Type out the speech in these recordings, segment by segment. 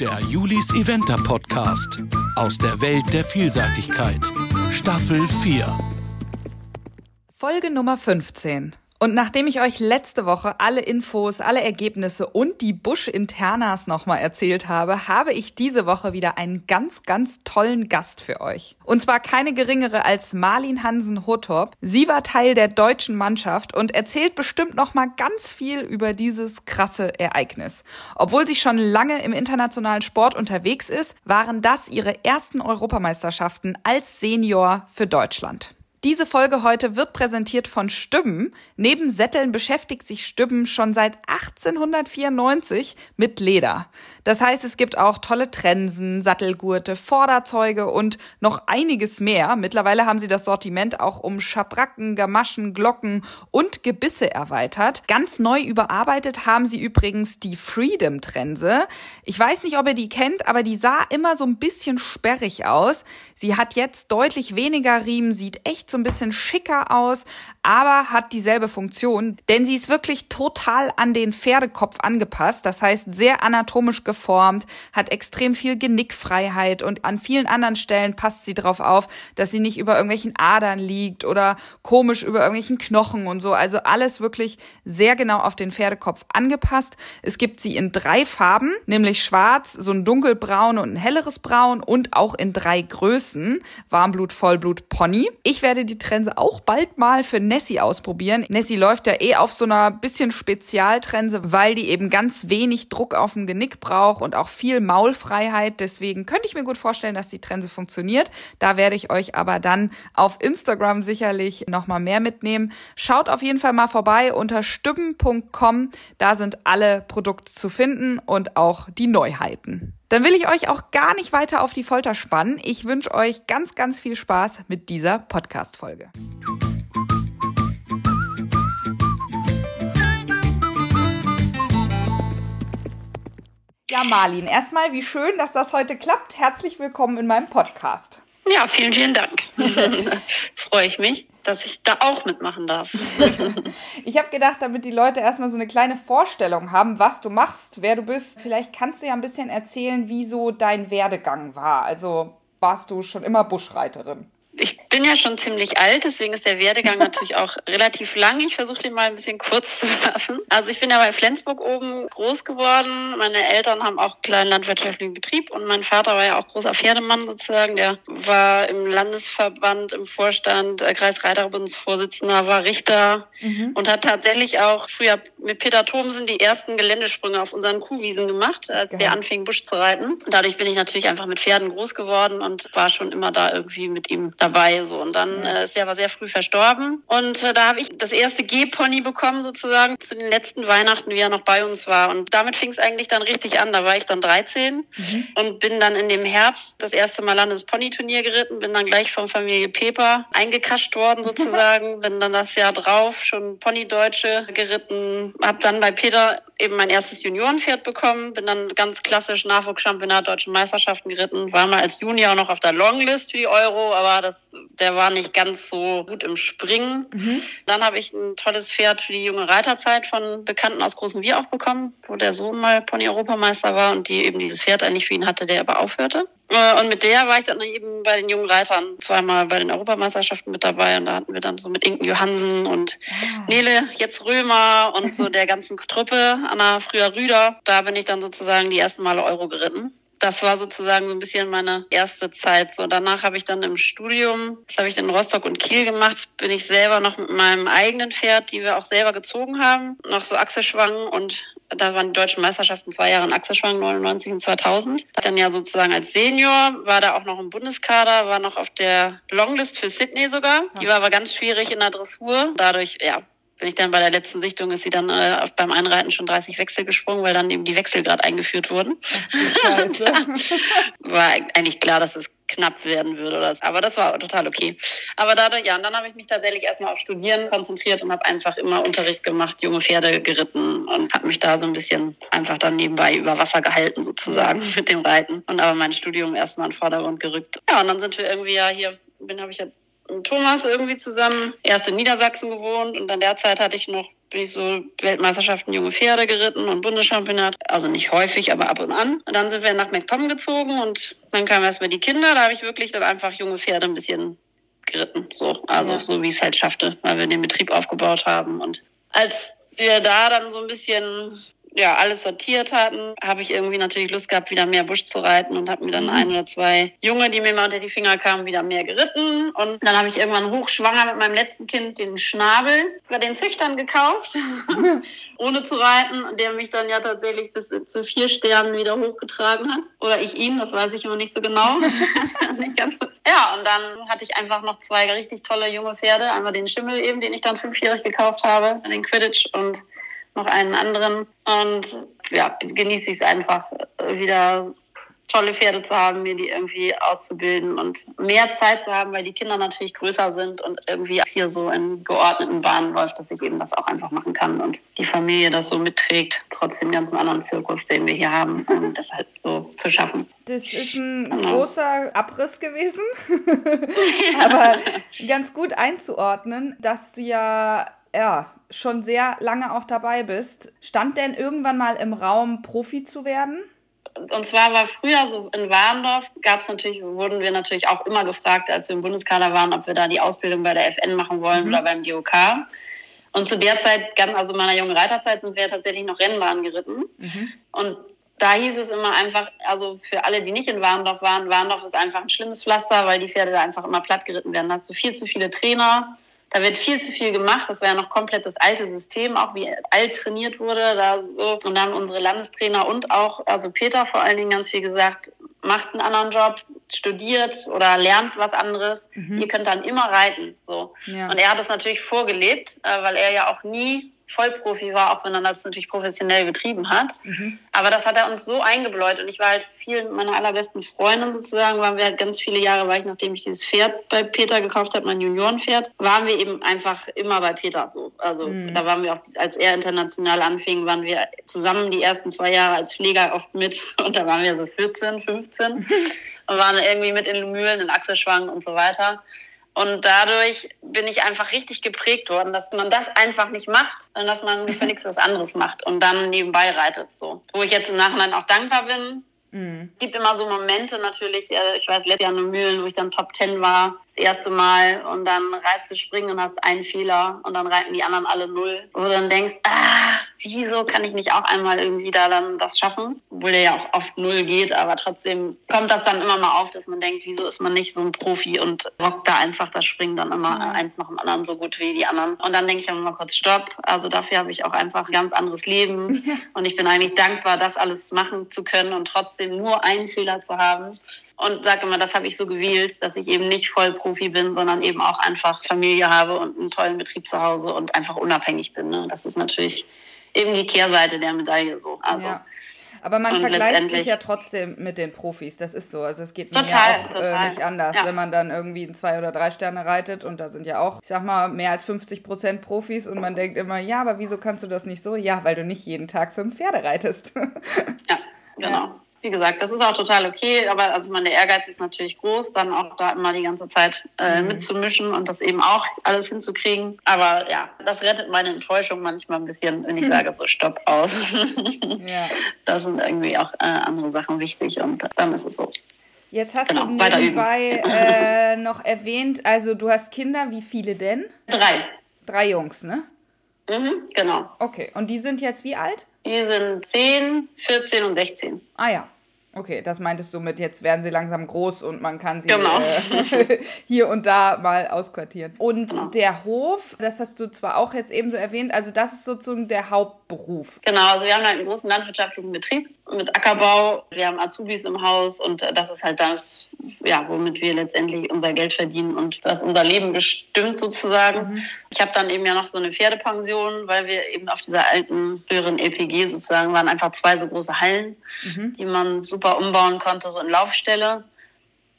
Der Julis Eventer Podcast aus der Welt der Vielseitigkeit. Staffel 4. Folge Nummer 15. Und nachdem ich euch letzte Woche alle Infos, alle Ergebnisse und die Busch-Internas nochmal erzählt habe, habe ich diese Woche wieder einen ganz, ganz tollen Gast für euch. Und zwar keine geringere als Marlin Hansen Hotop. Sie war Teil der deutschen Mannschaft und erzählt bestimmt nochmal ganz viel über dieses krasse Ereignis. Obwohl sie schon lange im internationalen Sport unterwegs ist, waren das ihre ersten Europameisterschaften als Senior für Deutschland. Diese Folge heute wird präsentiert von Stübben. Neben Sätteln beschäftigt sich Stübben schon seit 1894 mit Leder. Das heißt, es gibt auch tolle Trensen, Sattelgurte, Vorderzeuge und noch einiges mehr. Mittlerweile haben sie das Sortiment auch um Schabracken, Gamaschen, Glocken und Gebisse erweitert. Ganz neu überarbeitet haben sie übrigens die Freedom-Trense. Ich weiß nicht, ob ihr die kennt, aber die sah immer so ein bisschen sperrig aus. Sie hat jetzt deutlich weniger Riemen, sieht echt so ein bisschen schicker aus, aber hat dieselbe Funktion, denn sie ist wirklich total an den Pferdekopf angepasst. Das heißt, sehr anatomisch geformt, hat extrem viel Genickfreiheit und an vielen anderen Stellen passt sie darauf auf, dass sie nicht über irgendwelchen Adern liegt oder komisch über irgendwelchen Knochen und so. Also alles wirklich sehr genau auf den Pferdekopf angepasst. Es gibt sie in drei Farben, nämlich schwarz, so ein dunkelbraun und ein helleres Braun und auch in drei Größen. Warmblut, Vollblut, Pony. Ich werde die Trense auch bald mal für Nessie ausprobieren. Nessie läuft ja eh auf so einer bisschen Spezialtrense, weil die eben ganz wenig Druck auf dem Genick braucht und auch viel Maulfreiheit. Deswegen könnte ich mir gut vorstellen, dass die Trense funktioniert. Da werde ich euch aber dann auf Instagram sicherlich nochmal mehr mitnehmen. Schaut auf jeden Fall mal vorbei unter stübben.com. Da sind alle Produkte zu finden und auch die Neuheiten. Dann will ich euch auch gar nicht weiter auf die Folter spannen. Ich wünsche euch ganz, ganz viel Spaß mit dieser Podcast-Folge. Ja, Marlin, erstmal, wie schön, dass das heute klappt. Herzlich willkommen in meinem Podcast. Ja, vielen, vielen Dank. Freue ich mich, dass ich da auch mitmachen darf. ich habe gedacht, damit die Leute erstmal so eine kleine Vorstellung haben, was du machst, wer du bist, vielleicht kannst du ja ein bisschen erzählen, wie so dein Werdegang war. Also warst du schon immer Buschreiterin? Ich bin ja schon ziemlich alt, deswegen ist der Werdegang natürlich auch relativ lang. Ich versuche den mal ein bisschen kurz zu fassen. Also ich bin ja bei Flensburg oben groß geworden. Meine Eltern haben auch einen kleinen landwirtschaftlichen Betrieb und mein Vater war ja auch großer Pferdemann sozusagen. Der war im Landesverband, im Vorstand, äh, Kreisreiterbundsvorsitzender, war Richter mhm. und hat tatsächlich auch früher mit Peter Thomsen die ersten Geländesprünge auf unseren Kuhwiesen gemacht, als ja. der anfing Busch zu reiten. Dadurch bin ich natürlich einfach mit Pferden groß geworden und war schon immer da irgendwie mit ihm dabei. So. Und dann äh, ist er aber sehr früh verstorben. Und äh, da habe ich das erste G-Pony bekommen, sozusagen, zu den letzten Weihnachten, wie er noch bei uns war. Und damit fing es eigentlich dann richtig an. Da war ich dann 13 mhm. und bin dann in dem Herbst das erste Mal Landespony-Turnier geritten, bin dann gleich von Familie Peper eingekascht worden, sozusagen. bin dann das Jahr drauf schon Pony-Deutsche geritten, habe dann bei Peter eben mein erstes Juniorenpferd bekommen, bin dann ganz klassisch Nachwuchschampionat deutschen Meisterschaften geritten, war mal als Junior noch auf der Longlist für die Euro, aber das das, der war nicht ganz so gut im Springen. Mhm. Dann habe ich ein tolles Pferd für die junge Reiterzeit von Bekannten aus Großen Wir auch bekommen, wo der Sohn mal Pony-Europameister war und die eben dieses Pferd eigentlich für ihn hatte, der aber aufhörte. Äh, und mit der war ich dann eben bei den jungen Reitern zweimal bei den Europameisterschaften mit dabei. Und da hatten wir dann so mit Inken Johansen und ah. Nele, jetzt Römer und so der ganzen Truppe, Anna früher Rüder. Da bin ich dann sozusagen die ersten Male Euro geritten das war sozusagen so ein bisschen meine erste Zeit. So danach habe ich dann im Studium, das habe ich in Rostock und Kiel gemacht, bin ich selber noch mit meinem eigenen Pferd, die wir auch selber gezogen haben, noch so Achselschwang und da waren die deutschen Meisterschaften zwei Jahre in Achselschwang, 99 und 2000. Dann ja sozusagen als Senior, war da auch noch im Bundeskader, war noch auf der Longlist für Sydney sogar. Die war aber ganz schwierig in der Dressur. Dadurch, ja, bin ich dann bei der letzten Sichtung, ist sie dann äh, beim Einreiten schon 30 Wechsel gesprungen, weil dann eben die Wechsel gerade eingeführt wurden. war eigentlich klar, dass es knapp werden würde. Oder so. Aber das war total okay. Aber dadurch, ja, und dann habe ich mich tatsächlich erstmal auf Studieren konzentriert und habe einfach immer Unterricht gemacht, junge Pferde geritten und habe mich da so ein bisschen einfach dann nebenbei über Wasser gehalten sozusagen mit dem Reiten. Und aber mein Studium erstmal in den Vordergrund gerückt. Ja, und dann sind wir irgendwie ja hier, bin habe ich ja Thomas irgendwie zusammen erst in Niedersachsen gewohnt und an der Zeit hatte ich noch bin ich so Weltmeisterschaften junge Pferde geritten und Bundeschampionat. Also nicht häufig, aber ab und an. Und dann sind wir nach MacPom gezogen und dann kamen erstmal die Kinder. Da habe ich wirklich dann einfach junge Pferde ein bisschen geritten. So, also ja. so wie ich es halt schaffte, weil wir den Betrieb aufgebaut haben. Und als wir da dann so ein bisschen ja, alles sortiert hatten, habe ich irgendwie natürlich Lust gehabt, wieder mehr Busch zu reiten und habe mir dann mhm. ein oder zwei Junge, die mir mal unter die Finger kamen, wieder mehr geritten. Und dann habe ich irgendwann hochschwanger mit meinem letzten Kind den Schnabel bei den Züchtern gekauft, ohne zu reiten, der mich dann ja tatsächlich bis zu vier Sternen wieder hochgetragen hat. Oder ich ihn, das weiß ich immer nicht so genau. ja, und dann hatte ich einfach noch zwei richtig tolle junge Pferde. Einmal den Schimmel eben, den ich dann fünfjährig gekauft habe, den Quidditch und noch einen anderen. Und ja, genieße ich es einfach, äh, wieder tolle Pferde zu haben, mir die irgendwie auszubilden und mehr Zeit zu haben, weil die Kinder natürlich größer sind und irgendwie hier so in geordneten Bahnen läuft, dass ich eben das auch einfach machen kann und die Familie das so mitträgt, trotz dem ganzen anderen Zirkus, den wir hier haben, um das halt so zu schaffen. Das ist ein genau. großer Abriss gewesen, aber ganz gut einzuordnen, dass du ja ja, schon sehr lange auch dabei bist. Stand denn irgendwann mal im Raum, Profi zu werden? Und zwar war früher so in Warndorf gab es natürlich, wurden wir natürlich auch immer gefragt, als wir im Bundeskader waren, ob wir da die Ausbildung bei der FN machen wollen mhm. oder beim DOK. Und zu der Zeit, also meiner jungen Reiterzeit, sind wir tatsächlich noch Rennbahn geritten. Mhm. Und da hieß es immer einfach, also für alle, die nicht in Warndorf waren, Warndorf ist einfach ein schlimmes Pflaster, weil die Pferde da einfach immer platt geritten werden. Da hast du viel zu viele Trainer da wird viel zu viel gemacht. Das war ja noch komplett das alte System, auch wie alt trainiert wurde. Da so. Und da haben unsere Landestrainer und auch, also Peter vor allen Dingen ganz viel gesagt, macht einen anderen Job, studiert oder lernt was anderes. Mhm. Ihr könnt dann immer reiten. So. Ja. Und er hat es natürlich vorgelebt, äh, weil er ja auch nie Vollprofi war, auch wenn er das natürlich professionell betrieben hat. Mhm. Aber das hat er uns so eingebläut und ich war halt viel mit meiner allerbesten Freundin sozusagen, waren wir halt ganz viele Jahre, war ich, nachdem ich dieses Pferd bei Peter gekauft habe, mein Juniorenpferd, waren wir eben einfach immer bei Peter so. Also mhm. da waren wir auch, als er international anfing, waren wir zusammen die ersten zwei Jahre als Pfleger oft mit und da waren wir so 14, 15 und waren irgendwie mit in Mühlen, in Achselschwang und so weiter. Und dadurch bin ich einfach richtig geprägt worden, dass man das einfach nicht macht, sondern dass man gefälligst was anderes macht und dann nebenbei reitet so. Wo ich jetzt im Nachhinein auch dankbar bin. Mhm. Es gibt immer so Momente natürlich, äh, ich weiß, letztes Jahr in Mühlen, wo ich dann Top Ten war, das erste Mal und dann reizt du springen und hast einen Fehler und dann reiten die anderen alle null. Wo du dann denkst, ah, wieso kann ich nicht auch einmal irgendwie da dann das schaffen? Obwohl der ja auch oft null geht, aber trotzdem kommt das dann immer mal auf, dass man denkt, wieso ist man nicht so ein Profi und rockt da einfach das Springen dann immer eins nach dem anderen so gut wie die anderen. Und dann denke ich immer mal kurz, stopp. Also dafür habe ich auch einfach ein ganz anderes Leben. Und ich bin eigentlich dankbar, das alles machen zu können und trotzdem nur einen Fehler zu haben und sage immer, das habe ich so gewählt, dass ich eben nicht Vollprofi bin, sondern eben auch einfach Familie habe und einen tollen Betrieb zu Hause und einfach unabhängig bin. Ne? Das ist natürlich eben die Kehrseite der Medaille so. Also, ja. Aber man vergleicht sich ja trotzdem mit den Profis, das ist so. Also es geht total, mir auch äh, nicht anders, ja. wenn man dann irgendwie in zwei oder drei Sterne reitet und da sind ja auch, ich sag mal, mehr als 50 Prozent Profis und man denkt immer, ja, aber wieso kannst du das nicht so? Ja, weil du nicht jeden Tag fünf Pferde reitest. ja, genau. Ja wie gesagt, das ist auch total okay, aber also meine Ehrgeiz ist natürlich groß, dann auch da immer die ganze Zeit äh, mhm. mitzumischen und das eben auch alles hinzukriegen. Aber ja, das rettet meine Enttäuschung manchmal ein bisschen, wenn ich sage, so stopp aus. ja. Da sind irgendwie auch äh, andere Sachen wichtig und dann ist es so. Jetzt hast genau, du nebenbei äh, noch erwähnt, also du hast Kinder, wie viele denn? Drei. Drei Jungs, ne? Mhm, genau. Okay, und die sind jetzt wie alt? Die sind 10, 14 und 16. Ah ja, Okay, das meintest du mit, jetzt werden sie langsam groß und man kann sie genau. äh, hier und da mal ausquartieren. Und genau. der Hof, das hast du zwar auch jetzt eben so erwähnt, also das ist sozusagen der Hauptberuf. Genau, also wir haben halt einen großen landwirtschaftlichen Betrieb mit Ackerbau. Wir haben Azubis im Haus und das ist halt das, ja, womit wir letztendlich unser Geld verdienen und was unser Leben bestimmt sozusagen. Mhm. Ich habe dann eben ja noch so eine Pferdepension, weil wir eben auf dieser alten, früheren LPG sozusagen waren einfach zwei so große Hallen, mhm. die man super umbauen konnte, so in Laufstelle.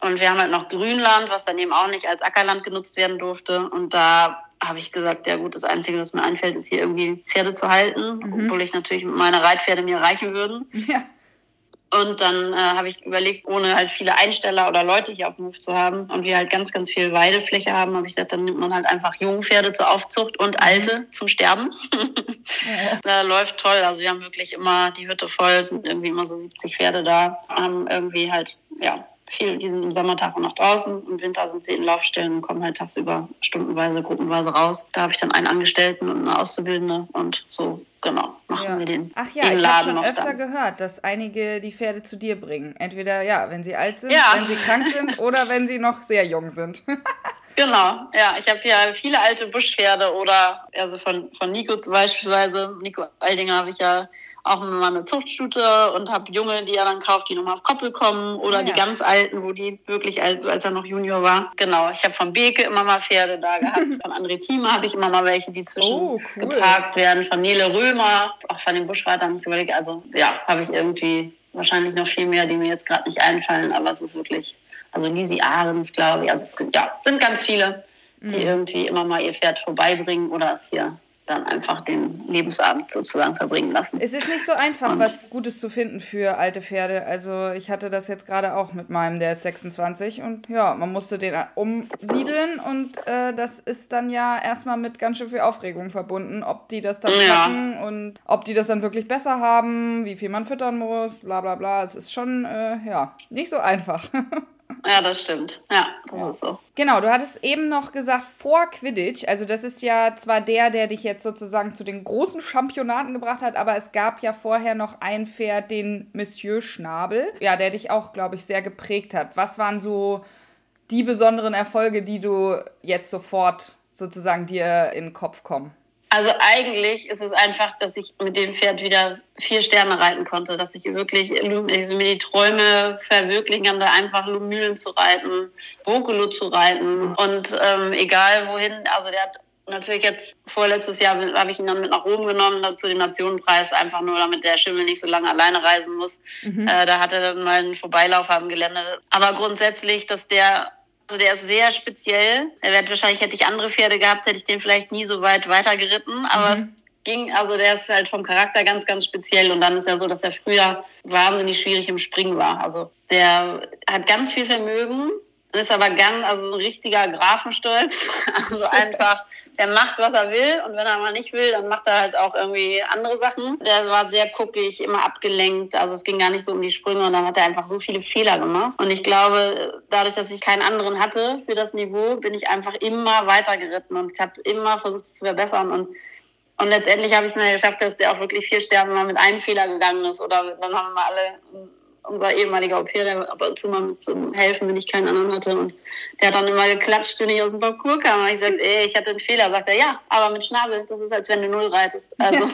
Und wir haben halt noch Grünland, was dann eben auch nicht als Ackerland genutzt werden durfte. Und da habe ich gesagt, ja gut, das Einzige, was mir einfällt, ist hier irgendwie Pferde zu halten, mhm. obwohl ich natürlich meine Reitpferde mir reichen würden. Ja. Und dann äh, habe ich überlegt, ohne halt viele Einsteller oder Leute hier auf dem Hof zu haben und wir halt ganz, ganz viel Weidefläche haben, habe ich gesagt, dann nimmt man halt einfach Jungpferde zur Aufzucht und mhm. alte zum Sterben. ja. Da läuft toll. Also wir haben wirklich immer die Hütte voll, sind irgendwie immer so 70 Pferde da, haben irgendwie halt, ja, viel, die sind im Sommertag und nach draußen. Im Winter sind sie in Laufstellen und kommen halt tagsüber stundenweise, gruppenweise raus. Da habe ich dann einen Angestellten und eine Auszubildende und so, genau, machen ja. wir den, Ach ja, den ich Laden schon öfter dann. gehört, dass einige die Pferde zu dir bringen. Entweder, ja, wenn sie alt sind, Ja. wenn sie krank sind oder wenn sie noch sehr jung sind. Genau, ja. Ich habe hier viele alte Buschpferde oder also von, von Nico beispielsweise, Nico Aldinger habe ich ja auch mal eine Zuchtstute und habe Junge, die er dann kauft, die nochmal auf Koppel kommen oder Ah, die ja. ganz alten, wo die wirklich alt, als er noch Junior war. Genau, ich habe von Beke immer mal Pferde da gehabt. Von André Thieme habe ich immer mal welche, die zwischen Oh, cool. geparkt werden. Von Nele Römer, auch von den Buschreitern habe ich überlegt. Also ja, habe ich irgendwie wahrscheinlich noch viel mehr, die mir jetzt gerade nicht einfallen, aber es ist wirklich, also Lisi Ahrens, glaube ich, also es gibt, ja, sind ganz viele, die irgendwie immer mal ihr Pferd vorbeibringen oder es hier dann einfach den Lebensabend sozusagen verbringen lassen. Es ist nicht so einfach, Und- was Gutes zu finden für alte Pferde. Also ich hatte das jetzt gerade auch mit meinem, der ist 26 und ja, man musste den umsiedeln und äh, das ist dann ja erstmal mit ganz schön viel Aufregung verbunden, ob die das dann Ja. packen und ob die das dann wirklich besser haben, wie viel man füttern muss, bla bla bla. Es ist schon, äh, ja, nicht so einfach. Ja, das stimmt. Ja, das ist so. Genau, du hattest eben noch gesagt, vor Quidditch, also das ist ja zwar der, der dich jetzt sozusagen zu den großen Championaten gebracht hat, aber es gab ja vorher noch ein Pferd, den Monsieur Schnabel, ja, der dich auch, glaube ich, sehr geprägt hat. Was waren so die besonderen Erfolge, die du jetzt sofort sozusagen dir in den Kopf kommen? Also eigentlich ist es einfach, dass ich mit dem Pferd wieder vier Sterne reiten konnte, dass ich wirklich also mir die Träume verwirklichen kann, da einfach Lumülen zu reiten, Vokolo zu reiten und ähm, egal wohin, also der hat natürlich jetzt vorletztes Jahr habe ich ihn dann mit nach Rom genommen zu dem Nationenpreis, einfach nur damit der Schimmel nicht so lange alleine reisen muss. Äh, da hat er dann mal einen Vorbeilauf am Gelände. Aber grundsätzlich, dass der also der ist sehr speziell. Er wird wahrscheinlich hätte ich andere Pferde gehabt, hätte ich den vielleicht nie so weit weiter geritten. Aber es ging, also der ist halt vom Charakter ganz, ganz speziell. Und dann ist ja so, dass er früher wahnsinnig schwierig im Springen war. Also der hat ganz viel Vermögen, ist aber ganz, also so ein richtiger Grafenstolz. Also einfach, der macht, was er will. Und wenn er mal nicht will, dann macht er halt auch irgendwie andere Sachen. Der war sehr guckig, immer abgelenkt. Also es ging gar nicht so um die Sprünge. Und dann hat er einfach so viele Fehler gemacht. Und ich glaube, dadurch, dass ich keinen anderen hatte für das Niveau, bin ich einfach immer weiter geritten. Und ich habe immer versucht, es zu verbessern. Und und letztendlich habe ich es dann geschafft, dass der auch wirklich vier Sterne mal mit einem Fehler gegangen ist. Oder dann haben wir alle, unser ehemaliger Au pair, der ab und zu mal mit zum Helfen, wenn ich keinen anderen hatte. Und der hat dann immer geklatscht, wenn ich aus dem Parcours kam. Und ich gesagt, ey, ich hatte einen Fehler. Sagt er, ja, aber mit Schnabel, das ist, als wenn du Null reitest. Also,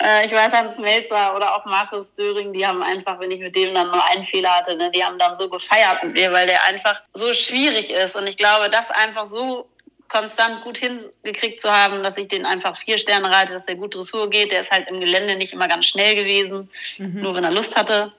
äh, ich weiß, Hans Melzer oder auch Markus Döring, die haben einfach, wenn ich mit dem dann nur einen Fehler hatte, ne, die haben dann so gefeiert mit mir, weil der einfach so schwierig ist. Und ich glaube, das einfach so konstant gut hingekriegt zu haben, dass ich den einfach vier Sterne reite, dass der gut Dressur geht. Der ist halt im Gelände nicht immer ganz schnell gewesen, nur wenn er Lust hatte.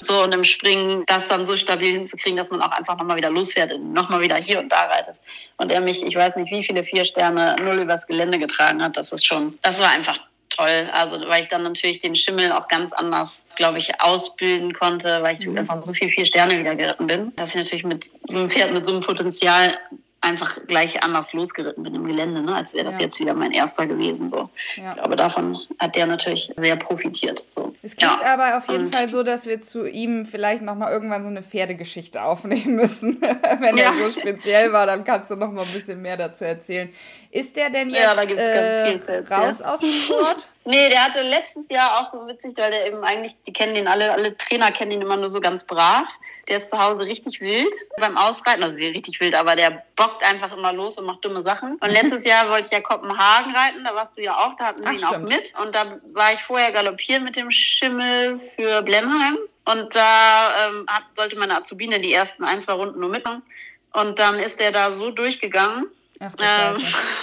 So, und im Springen das dann so stabil hinzukriegen, dass man auch einfach nochmal wieder losfährt und nochmal wieder hier und da reitet. Und er mich, ich weiß nicht, wie viele vier Sterne null übers Gelände getragen hat, das ist schon, das war einfach toll. Also, weil ich dann natürlich den Schimmel auch ganz anders, glaube ich, ausbilden konnte, weil ich einfach so viel vier Sterne wieder geritten bin, dass ich natürlich mit so einem Pferd mit so einem Potenzial einfach gleich anders losgeritten bin im Gelände, ne? als wäre das Ja. jetzt wieder mein erster gewesen. So. Ja. Ich glaube, davon hat der natürlich sehr profitiert. So. Es klingt Ja. aber auf jeden Und- Fall so, dass wir zu ihm vielleicht nochmal irgendwann so eine Pferdegeschichte aufnehmen müssen. Wenn er so speziell war, dann kannst du noch mal ein bisschen mehr dazu erzählen. Ist der denn jetzt äh, raus aus dem Sport? Nee, der hatte letztes Jahr auch so witzig, weil der eben eigentlich, die kennen den alle, alle Trainer kennen ihn immer nur so ganz brav. Der ist zu Hause richtig wild beim Ausreiten, also richtig wild, aber der bockt einfach immer los und macht dumme Sachen. Und letztes Jahr wollte ich ja Kopenhagen reiten, da warst du ja auch, da hatten wir ihn auch stimmt. mit. Und da war ich vorher galoppieren mit dem Schimmel für Blenheim. Und da ähm, hat, sollte meine Azubine die ersten ein, zwei Runden nur mitmachen. Und dann ist der da so durchgegangen, Ach ähm,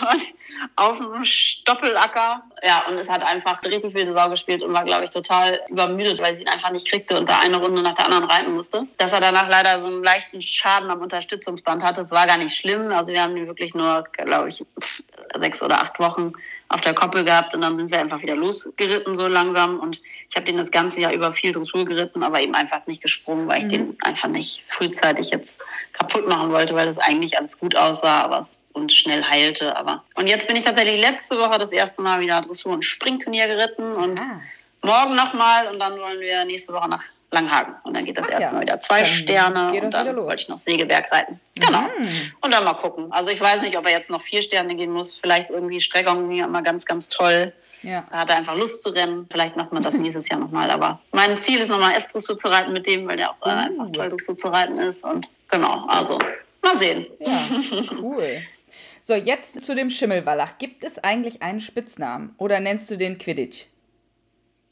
auf dem Stoppelacker. Ja, und es hat einfach richtig wilde Sau gespielt und war, glaube ich, total übermüdet, weil sie ihn einfach nicht kriegte und da eine Runde nach der anderen reiten musste. Dass er danach leider so einen leichten Schaden am Unterstützungsband hatte, das war gar nicht schlimm. Also wir haben ihn wirklich nur, glaube ich, sechs oder acht Wochen auf der Koppel gehabt und dann sind wir einfach wieder losgeritten so langsam und ich habe den das ganze Jahr über viel Dressur geritten, aber eben einfach nicht gesprungen, weil ich mhm. den einfach nicht frühzeitig jetzt kaputt machen wollte, weil das eigentlich alles gut aussah, aber es und schnell heilte. Aber und jetzt bin ich tatsächlich letzte Woche das erste Mal wieder Dressur- und Springturnier geritten und ah. morgen nochmal und dann wollen wir nächste Woche nach Langhagen. Und dann geht das Ach erste ja. Mal wieder zwei dann Sterne und dann wollte ich noch Sägeberg reiten. Genau. Mhm. Und dann mal gucken. Also ich weiß nicht, ob er jetzt noch vier Sterne gehen muss. Vielleicht irgendwie Streckung ging immer ganz, ganz toll. Ja. Da hat er einfach Lust zu rennen. Vielleicht macht man das nächstes Jahr nochmal. Aber mein Ziel ist nochmal S-Dressur zu reiten mit dem, weil der auch äh, einfach toll Dressur zu reiten ist. Und genau, also mal sehen. Ja, cool. So, jetzt zu dem Schimmelwallach. Gibt es eigentlich einen Spitznamen oder nennst du den Quidditch?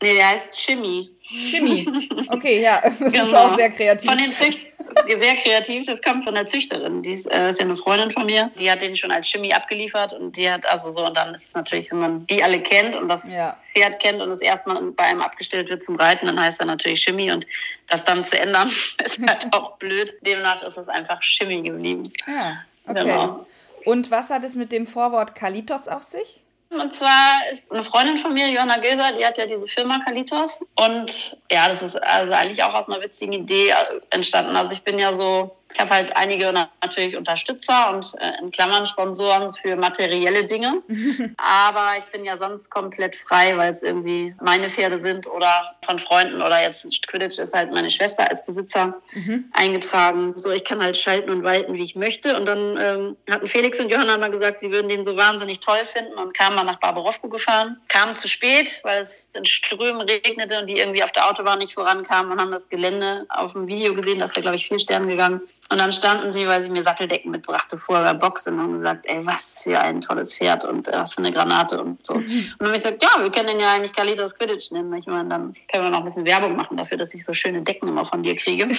Nee, der heißt Chimmy. Chimmy. Okay, ja, das genau. ist auch sehr kreativ. Von den Zücht sehr kreativ, das kommt von der Züchterin. Die ist, äh, ist ja eine Freundin von mir. Die hat den schon als Chimmy abgeliefert und die hat also so, und dann ist es natürlich, wenn man die alle kennt und das ja. Pferd kennt und es erstmal bei einem abgestellt wird zum Reiten, dann heißt er natürlich Chimmy und das dann zu ändern ist halt auch blöd. Demnach ist es einfach Chimmy geblieben. Ja, okay. Genau. Und was hat es mit dem Vorwort Kalitos auf sich? Und zwar ist eine Freundin von mir, Johanna Gilser, die hat ja diese Firma Kalitos. Und ja, das ist also eigentlich auch aus einer witzigen Idee entstanden. Also ich bin ja so ich habe halt einige natürlich Unterstützer und äh, in Klammern Sponsoren für materielle Dinge. Aber ich bin ja sonst komplett frei, weil es irgendwie meine Pferde sind oder von Freunden oder jetzt Quidditch ist halt meine Schwester als Besitzer mhm. eingetragen. So, ich kann halt schalten und walten, wie ich möchte. Und dann ähm, hatten Felix und Johanna mal gesagt, sie würden den so wahnsinnig toll finden und kamen mal nach Barbarowko gefahren. Kamen zu spät, weil es in Strömen regnete und die irgendwie auf der Autobahn nicht vorankamen und haben das Gelände auf dem Video gesehen, dass da glaube ich vier Sterne gegangen. Und dann standen sie, weil sie mir Satteldecken mitbrachte, vor der Box und haben gesagt, ey, was für ein tolles Pferd und äh, was für eine Granate und so. Mhm. Und dann habe ich gesagt, ja, wir können den ja eigentlich Kalitos Quidditch nennen. Ich meine, dann können wir noch ein bisschen Werbung machen dafür, dass ich so schöne Decken immer von dir kriege.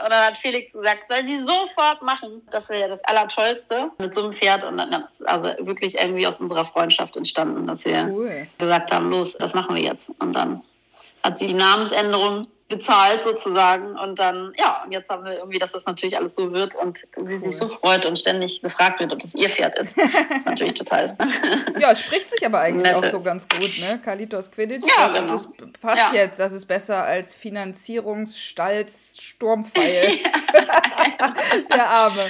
Und dann hat Felix gesagt, soll sie sofort machen. Das wäre ja das Allertollste mit so einem Pferd. Und dann ist also wirklich irgendwie aus unserer Freundschaft entstanden, dass wir cool. gesagt haben, los, das machen wir jetzt. Und dann hat sie die Namensänderung bezahlt sozusagen. Und dann, ja, und jetzt haben wir irgendwie, dass das natürlich alles so wird und sie sich so freut und ständig gefragt wird, ob das ihr Pferd ist. Das ist natürlich total. ja, es spricht sich aber eigentlich Nette. auch so ganz gut, ne? Kalitos Quidditch. Ja, das, genau. das passt ja. jetzt. Das ist besser als Finanzierungsstalls Sturmpfeil. Der Arme.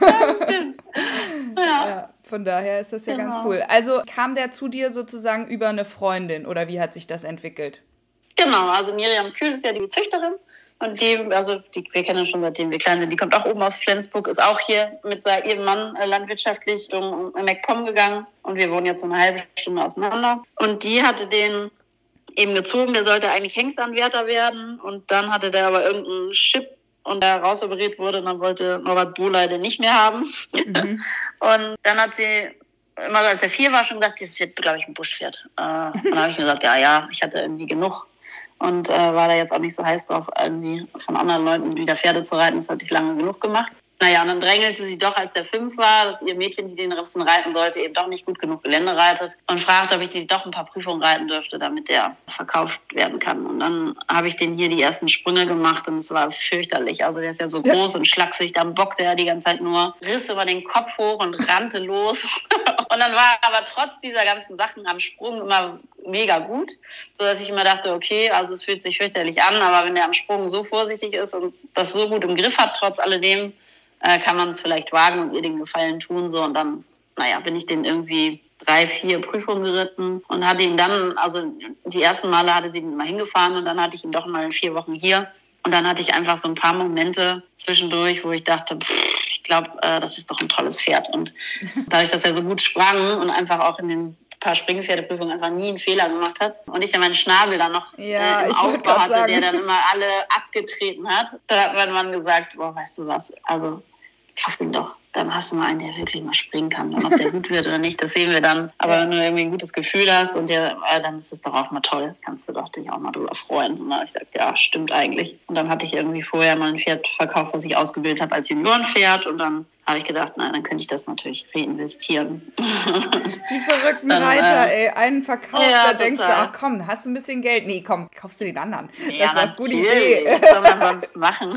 Das stimmt. Ja. ja. Von daher ist das ja genau. ganz cool. Also kam der zu dir sozusagen über eine Freundin oder wie hat sich das entwickelt? Genau, also Miriam Kühl ist ja die Züchterin und die, also die, wir kennen schon seitdem wir klein sind, die kommt auch oben aus Flensburg, ist auch hier mit ihrem Mann äh, landwirtschaftlich um MacPom gegangen und wir wohnen jetzt so eine halbe Stunde auseinander. Und die hatte den eben gezogen, der sollte eigentlich Hengstanwärter werden und dann hatte der aber irgendeinen Chip und der rausoperiert wurde und dann wollte Norbert Bohley den nicht mehr haben. Mhm. und dann hat sie immer als er vier war schon gesagt, das wird, glaube ich, ein Buschpferd. Äh, dann habe ich gesagt, ja, ja, ich hatte irgendwie genug und äh, war da jetzt auch nicht so heiß drauf, irgendwie von anderen Leuten wieder Pferde zu reiten. Das hatte ich lange genug gemacht. Naja, und dann drängelte sie doch, als er fünf war, dass ihr Mädchen, die den Ripsen reiten sollte, eben doch nicht gut genug Gelände reitet und fragte, ob ich die doch ein paar Prüfungen reiten dürfte, damit der verkauft werden kann. Und dann habe ich den hier die ersten Sprünge gemacht und es war fürchterlich. Also der ist ja so groß und schlaksig, dann bockte er die ganze Zeit nur, riss über den Kopf hoch und rannte los. und dann war er aber trotz dieser ganzen Sachen am Sprung immer mega gut, so dass ich immer dachte, okay, also es fühlt sich fürchterlich an, aber wenn er am Sprung so vorsichtig ist und das so gut im Griff hat, trotz alledem, äh, kann man es vielleicht wagen und ihr den Gefallen tun. So und dann, naja, bin ich den irgendwie drei, vier Prüfungen geritten und hatte ihn dann, also die ersten Male hatte sie ihn immer hingefahren und dann hatte ich ihn doch mal vier Wochen hier. Und dann hatte ich einfach so ein paar Momente zwischendurch, wo ich dachte, pff, ich glaube, äh, das ist doch ein tolles Pferd. Und dadurch, dass er so gut sprang und einfach auch in den paar Springpferdeprüfungen einfach nie einen Fehler gemacht hat und ich dann meinen Schnabel dann noch ja, äh, im Aufbau hatte, sagen. der dann immer alle abgetreten hat, dann hat mein Mann gesagt, boah, weißt du was, also kauf ihn doch dann hast du mal einen, der wirklich mal springen kann. Und ob der gut wird oder nicht, das sehen wir dann. Aber wenn du irgendwie ein gutes Gefühl hast und der, äh, dann ist es doch auch mal toll. Kannst du doch dich auch mal drüber freuen. Und dann habe ich gesagt, ja, stimmt eigentlich. Und dann hatte ich irgendwie vorher mal ein Pferd verkauft, was ich ausgebildet habe als Juniorenpferd. Und dann habe ich gedacht, nein, dann könnte ich das natürlich reinvestieren. Die verrückten dann, Reiter, äh, ey. Einen verkauft, ja, da denkst du, ach komm, hast du ein bisschen Geld? Nee, komm, kaufst du den anderen. Ja, das ist eine gute Idee. Was soll man sonst machen?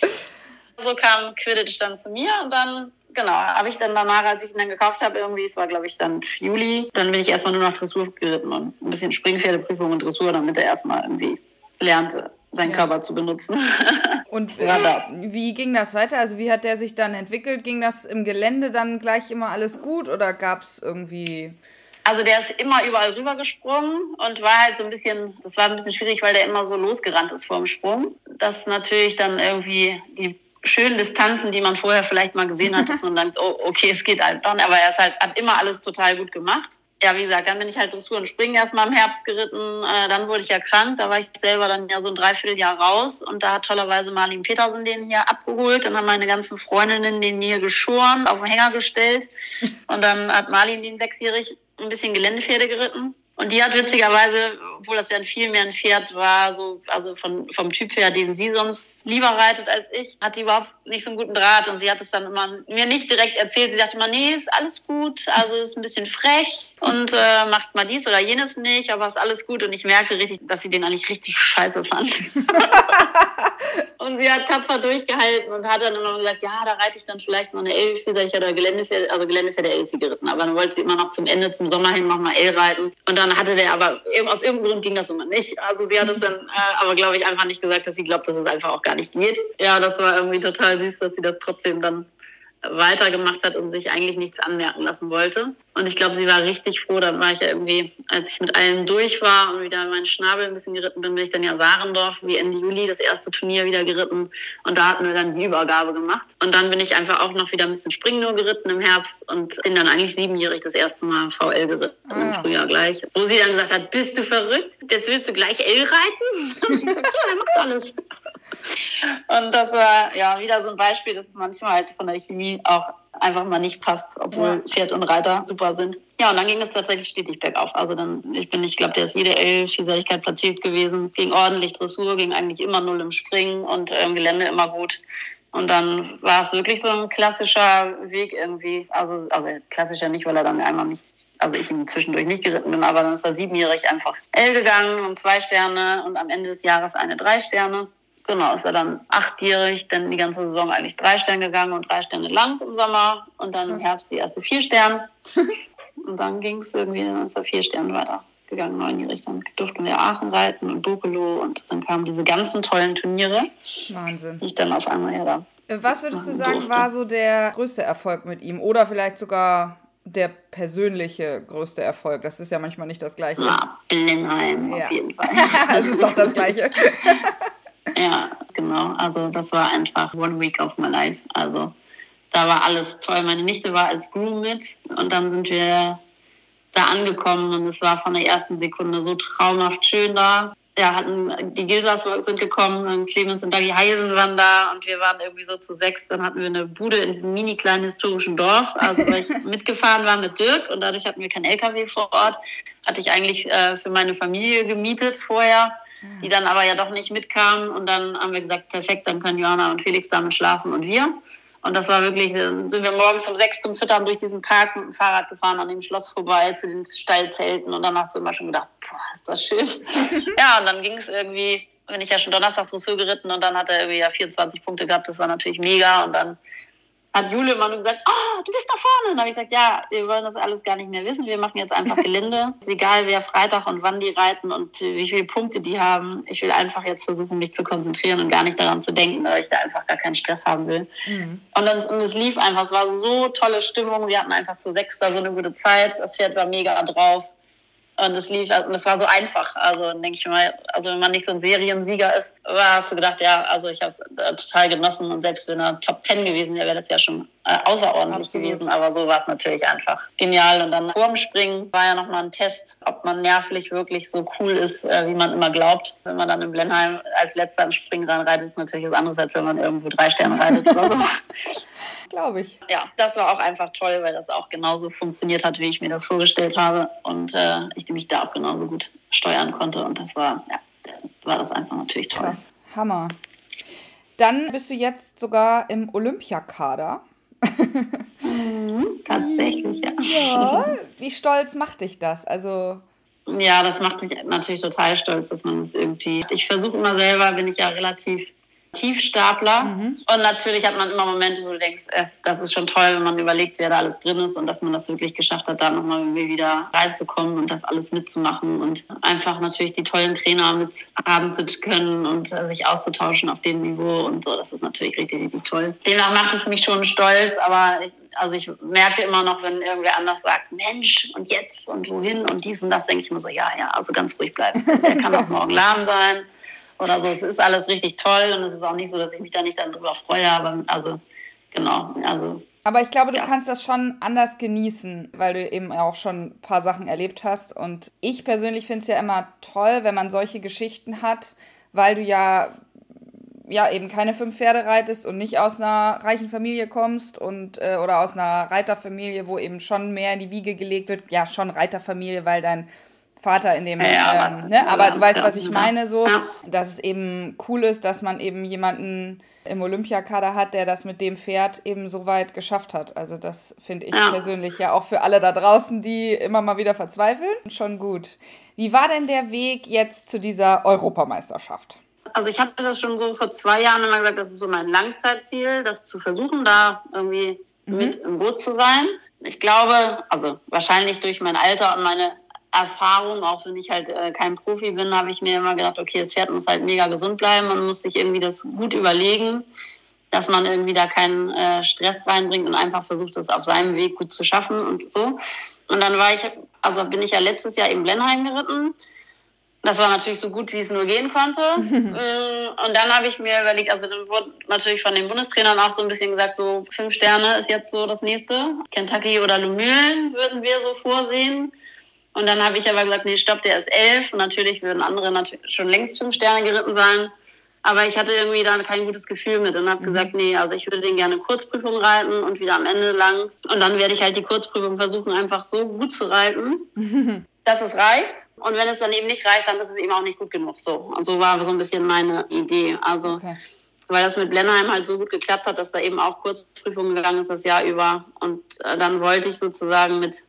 so kam Quidditch dann zu mir und dann genau, habe ich dann danach, als ich ihn dann gekauft habe, irgendwie, es war glaube ich dann Juli, dann bin ich erstmal nur noch Dressur geritten und ein bisschen Springpferdeprüfung und Dressur, damit er erstmal irgendwie lernte, seinen ja. Körper zu benutzen. Und ja, wie ging das weiter? Also wie hat der sich dann entwickelt? Ging das im Gelände dann gleich immer alles gut oder gab es irgendwie... Also der ist immer überall rübergesprungen und war halt so ein bisschen, das war ein bisschen schwierig, weil der immer so losgerannt ist vor dem Sprung. Das natürlich dann irgendwie die schönen Distanzen, die man vorher vielleicht mal gesehen hat, dass man denkt, oh, okay, es geht halt doch. Aber er ist halt, hat immer alles total gut gemacht. Ja, wie gesagt, dann bin ich halt Dressur und Springen erstmal im Herbst geritten. Äh, dann wurde ich ja krank. Da war ich selber dann ja so ein Dreivierteljahr raus. Und da hat tollerweise Marlin Petersen den hier abgeholt. Dann haben meine ganzen Freundinnen den hier geschoren, auf den Hänger gestellt. Und dann hat Marlin den sechsjährig ein bisschen Geländepferde geritten. Und die hat witzigerweise, obwohl das ja viel mehr ein Pferd war, so, also von, vom Typ her, den sie sonst lieber reitet als ich, hat die überhaupt nicht so einen guten Draht. Und sie hat es dann immer mir nicht direkt erzählt. Sie sagte immer, nee, ist alles gut, also ist ein bisschen frech und äh, macht mal dies oder jenes nicht, aber ist alles gut. Und ich merke richtig, dass sie den eigentlich richtig scheiße fand. und sie hat tapfer durchgehalten und hat dann immer gesagt, ja, da reite ich dann vielleicht mal eine sag ich, oder Geländepferde, also Geländepferde L sie geritten. Aber dann wollte sie immer noch zum Ende, zum Sommer hin nochmal L reiten. Und dann dann hatte der aber, aus irgendeinem Grund ging das immer nicht. Also sie hat es dann äh, aber, glaube ich, einfach nicht gesagt, dass sie glaubt, dass es einfach auch gar nicht geht. Ja, das war irgendwie total süß, dass sie das trotzdem dann weitergemacht hat und sich eigentlich nichts anmerken lassen wollte. Und ich glaube, sie war richtig froh. Dann war ich ja irgendwie, als ich mit allen durch war und wieder meinen Schnabel ein bisschen geritten bin, bin ich dann ja Sarendorf wie Ende Juli das erste Turnier wieder geritten. Und da hatten wir dann die Übergabe gemacht. Und dann bin ich einfach auch noch wieder ein bisschen Springen nur geritten im Herbst und bin dann eigentlich siebenjährig das erste Mal VL geritten ah. im Frühjahr gleich. Wo sie dann gesagt hat, bist du verrückt? Jetzt willst du gleich L reiten? ja, er macht alles. Und das war ja wieder so ein Beispiel, dass es manchmal halt von der Chemie auch einfach mal nicht passt, obwohl ja. Pferd und Reiter super sind. Ja, und dann ging es tatsächlich stetig bergauf. Also dann, ich bin, ich glaube, der ist jede L-Vielseitigkeit platziert gewesen, ging ordentlich Dressur, ging eigentlich immer null im Springen und im Gelände immer gut. Und dann war es wirklich so ein klassischer Weg irgendwie. Also, also klassischer nicht, weil er dann einmal nicht, also ich ihn zwischendurch nicht geritten bin, aber dann ist er siebenjährig einfach L gegangen und zwei Sterne und am Ende des Jahres eine drei Sterne. Genau, ist er dann achtjährig, dann die ganze Saison eigentlich drei Sterne gegangen und drei Sterne lang im Sommer und dann im Herbst die erste vier Sterne. und dann ging es irgendwie, dann ist er vier Sterne weiter gegangen, neunjährig. Dann durften wir Aachen reiten und Bokelo und dann kamen diese ganzen tollen Turniere. Wahnsinn. Die ich dann auf einmal ja da. Was würdest du sagen, durfte. war so der größte Erfolg mit ihm? Oder vielleicht sogar der persönliche größte Erfolg? Das ist ja manchmal nicht das Gleiche. Ja, Blenheim ja. auf jeden Fall. das ist doch das Gleiche. Ja, genau. Also das war einfach One Week of My Life. Also da war alles toll. Meine Nichte war als Groom mit und dann sind wir da angekommen und es war von der ersten Sekunde so traumhaft schön da. Ja, hatten, die Gilsas sind gekommen, und Clemens und Dagi Heisen waren da und wir waren irgendwie so zu sechs. Dann hatten wir eine Bude in diesem mini kleinen historischen Dorf. Also weil ich mitgefahren war mit Dirk und dadurch hatten wir kein LKW vor Ort. Hatte ich eigentlich äh, für meine Familie gemietet vorher die dann aber ja doch nicht mitkamen. Und dann haben wir gesagt, perfekt, dann können Johanna und Felix damit schlafen und wir. Und das war wirklich, dann sind wir morgens um sechs zum Füttern durch diesen Park mit dem Fahrrad gefahren, an dem Schloss vorbei, zu den Steilzelten. Und dann hast du immer schon gedacht, boah, ist das schön. ja, und dann ging es irgendwie, bin ich ja schon Donnerstag Dressur geritten und dann hat er irgendwie ja 24 Punkte gehabt. Das war natürlich mega. Und dann hat Jule immer nur gesagt, oh, du bist da vorne. Und dann habe ich gesagt, ja, wir wollen das alles gar nicht mehr wissen. Wir machen jetzt einfach Gelände. ist egal, wer Freitag und wann die reiten und wie viele Punkte die haben. Ich will einfach jetzt versuchen, mich zu konzentrieren und gar nicht daran zu denken, weil ich da einfach gar keinen Stress haben will. Mhm. Und, dann, und es lief einfach. Es war so tolle Stimmung. Wir hatten einfach zu sechs da so eine gute Zeit. Das Pferd war mega drauf. Und es lief, und es war so einfach. Also denke ich mal, also wenn man nicht so ein Seriensieger ist, war hast du gedacht, ja, also ich habe es äh, total genossen und selbst wenn er Top Ten gewesen wäre, wäre das ja schon äh, außerordentlich Absolut. gewesen. Aber so war es natürlich einfach genial. Und dann vorm Springen war ja nochmal ein Test, ob man nervlich wirklich so cool ist, äh, wie man immer glaubt. Wenn man dann in Blenheim als letzter ins Springen reinreitet, ist natürlich was anderes, als wenn man irgendwo drei Sterne reitet oder so. Glaube ich. Ja, das war auch einfach toll, weil das auch genauso funktioniert hat, wie ich mir das vorgestellt habe. Und äh, ich mich da auch genauso gut steuern konnte. Und das war, ja, war das einfach natürlich toll. Krass. Hammer. Dann bist du jetzt sogar im Olympiakader. mhm, tatsächlich, ja. Ja, wie stolz macht dich das? Also ja, das macht mich natürlich total stolz, dass man es irgendwie. Ich versuche immer selber, bin ich ja relativ Tiefstapler. Mhm. Und natürlich hat man immer Momente, wo du denkst, es, das ist schon toll, wenn man überlegt, wer da alles drin ist und dass man das wirklich geschafft hat, da nochmal wieder reinzukommen und das alles mitzumachen und einfach natürlich die tollen Trainer mit haben zu können und äh, sich auszutauschen auf dem Niveau und so. Das ist natürlich richtig, richtig toll. Demnach macht es mich schon stolz, aber ich, also ich merke immer noch, wenn irgendwer anders sagt, Mensch, und jetzt und wohin und dies und das, denke ich immer so, ja, ja, also ganz ruhig bleiben. Der kann auch morgen lahm sein oder so. Es ist alles richtig toll und es ist auch nicht so, dass ich mich da nicht dann drüber freue, aber also genau, also. Aber ich glaube, du ja. kannst das schon anders genießen, weil du eben auch schon ein paar Sachen erlebt hast. Und ich persönlich finde es ja immer toll, wenn man solche Geschichten hat, weil du ja ja eben keine fünf Pferde reitest und nicht aus einer reichen Familie kommst und äh, oder aus einer Reiterfamilie, wo eben schon mehr in die Wiege gelegt wird. Ja, schon Reiterfamilie, weil dein Vater in dem, ja, ähm, ne? aber du weißt, was ich meine, so, dass es eben cool ist, dass man eben jemanden im Olympiakader hat, der das mit dem Pferd eben so weit geschafft hat. Also das finde ich ja. persönlich ja auch für alle da draußen, die immer mal wieder verzweifeln, schon gut. Wie war denn der Weg jetzt zu dieser Europameisterschaft? Also ich hatte das schon so vor zwei Jahren immer gesagt, das ist so mein Langzeitziel, das zu versuchen, da irgendwie mhm. mit im Boot zu sein. Ich glaube, also wahrscheinlich durch mein Alter und meine Erfahrung, auch wenn ich halt äh, kein Profi bin, habe ich mir immer gedacht, okay, das Pferd muss halt mega gesund bleiben, man muss sich irgendwie das gut überlegen, dass man irgendwie da keinen äh, Stress reinbringt und einfach versucht, das auf seinem Weg gut zu schaffen und so. Und dann war ich, also bin ich ja letztes Jahr in Blenheim geritten. Das war natürlich so gut, wie es nur gehen konnte. Äh, und dann habe ich mir überlegt, also dann wurde natürlich von den Bundestrainern auch so ein bisschen gesagt, so fünf Sterne ist jetzt so das nächste. Kentucky oder Lumülen würden wir so vorsehen. Und dann habe ich aber gesagt, nee, stopp, der ist elf. Und natürlich würden andere natürlich schon längst fünf Sterne geritten sein. Aber ich hatte irgendwie da kein gutes Gefühl mit und habe mhm. gesagt, nee, also ich würde den gerne Kurzprüfung reiten und wieder am Ende lang. Und dann werde ich halt die Kurzprüfung versuchen, einfach so gut zu reiten, mhm. dass es reicht. Und wenn es dann eben nicht reicht, dann ist es eben auch nicht gut genug. So. Und so war so ein bisschen meine Idee. Also, okay. weil das mit Blenheim halt so gut geklappt hat, dass da eben auch Kurzprüfungen gegangen ist das Jahr über. Und äh, dann wollte ich sozusagen mit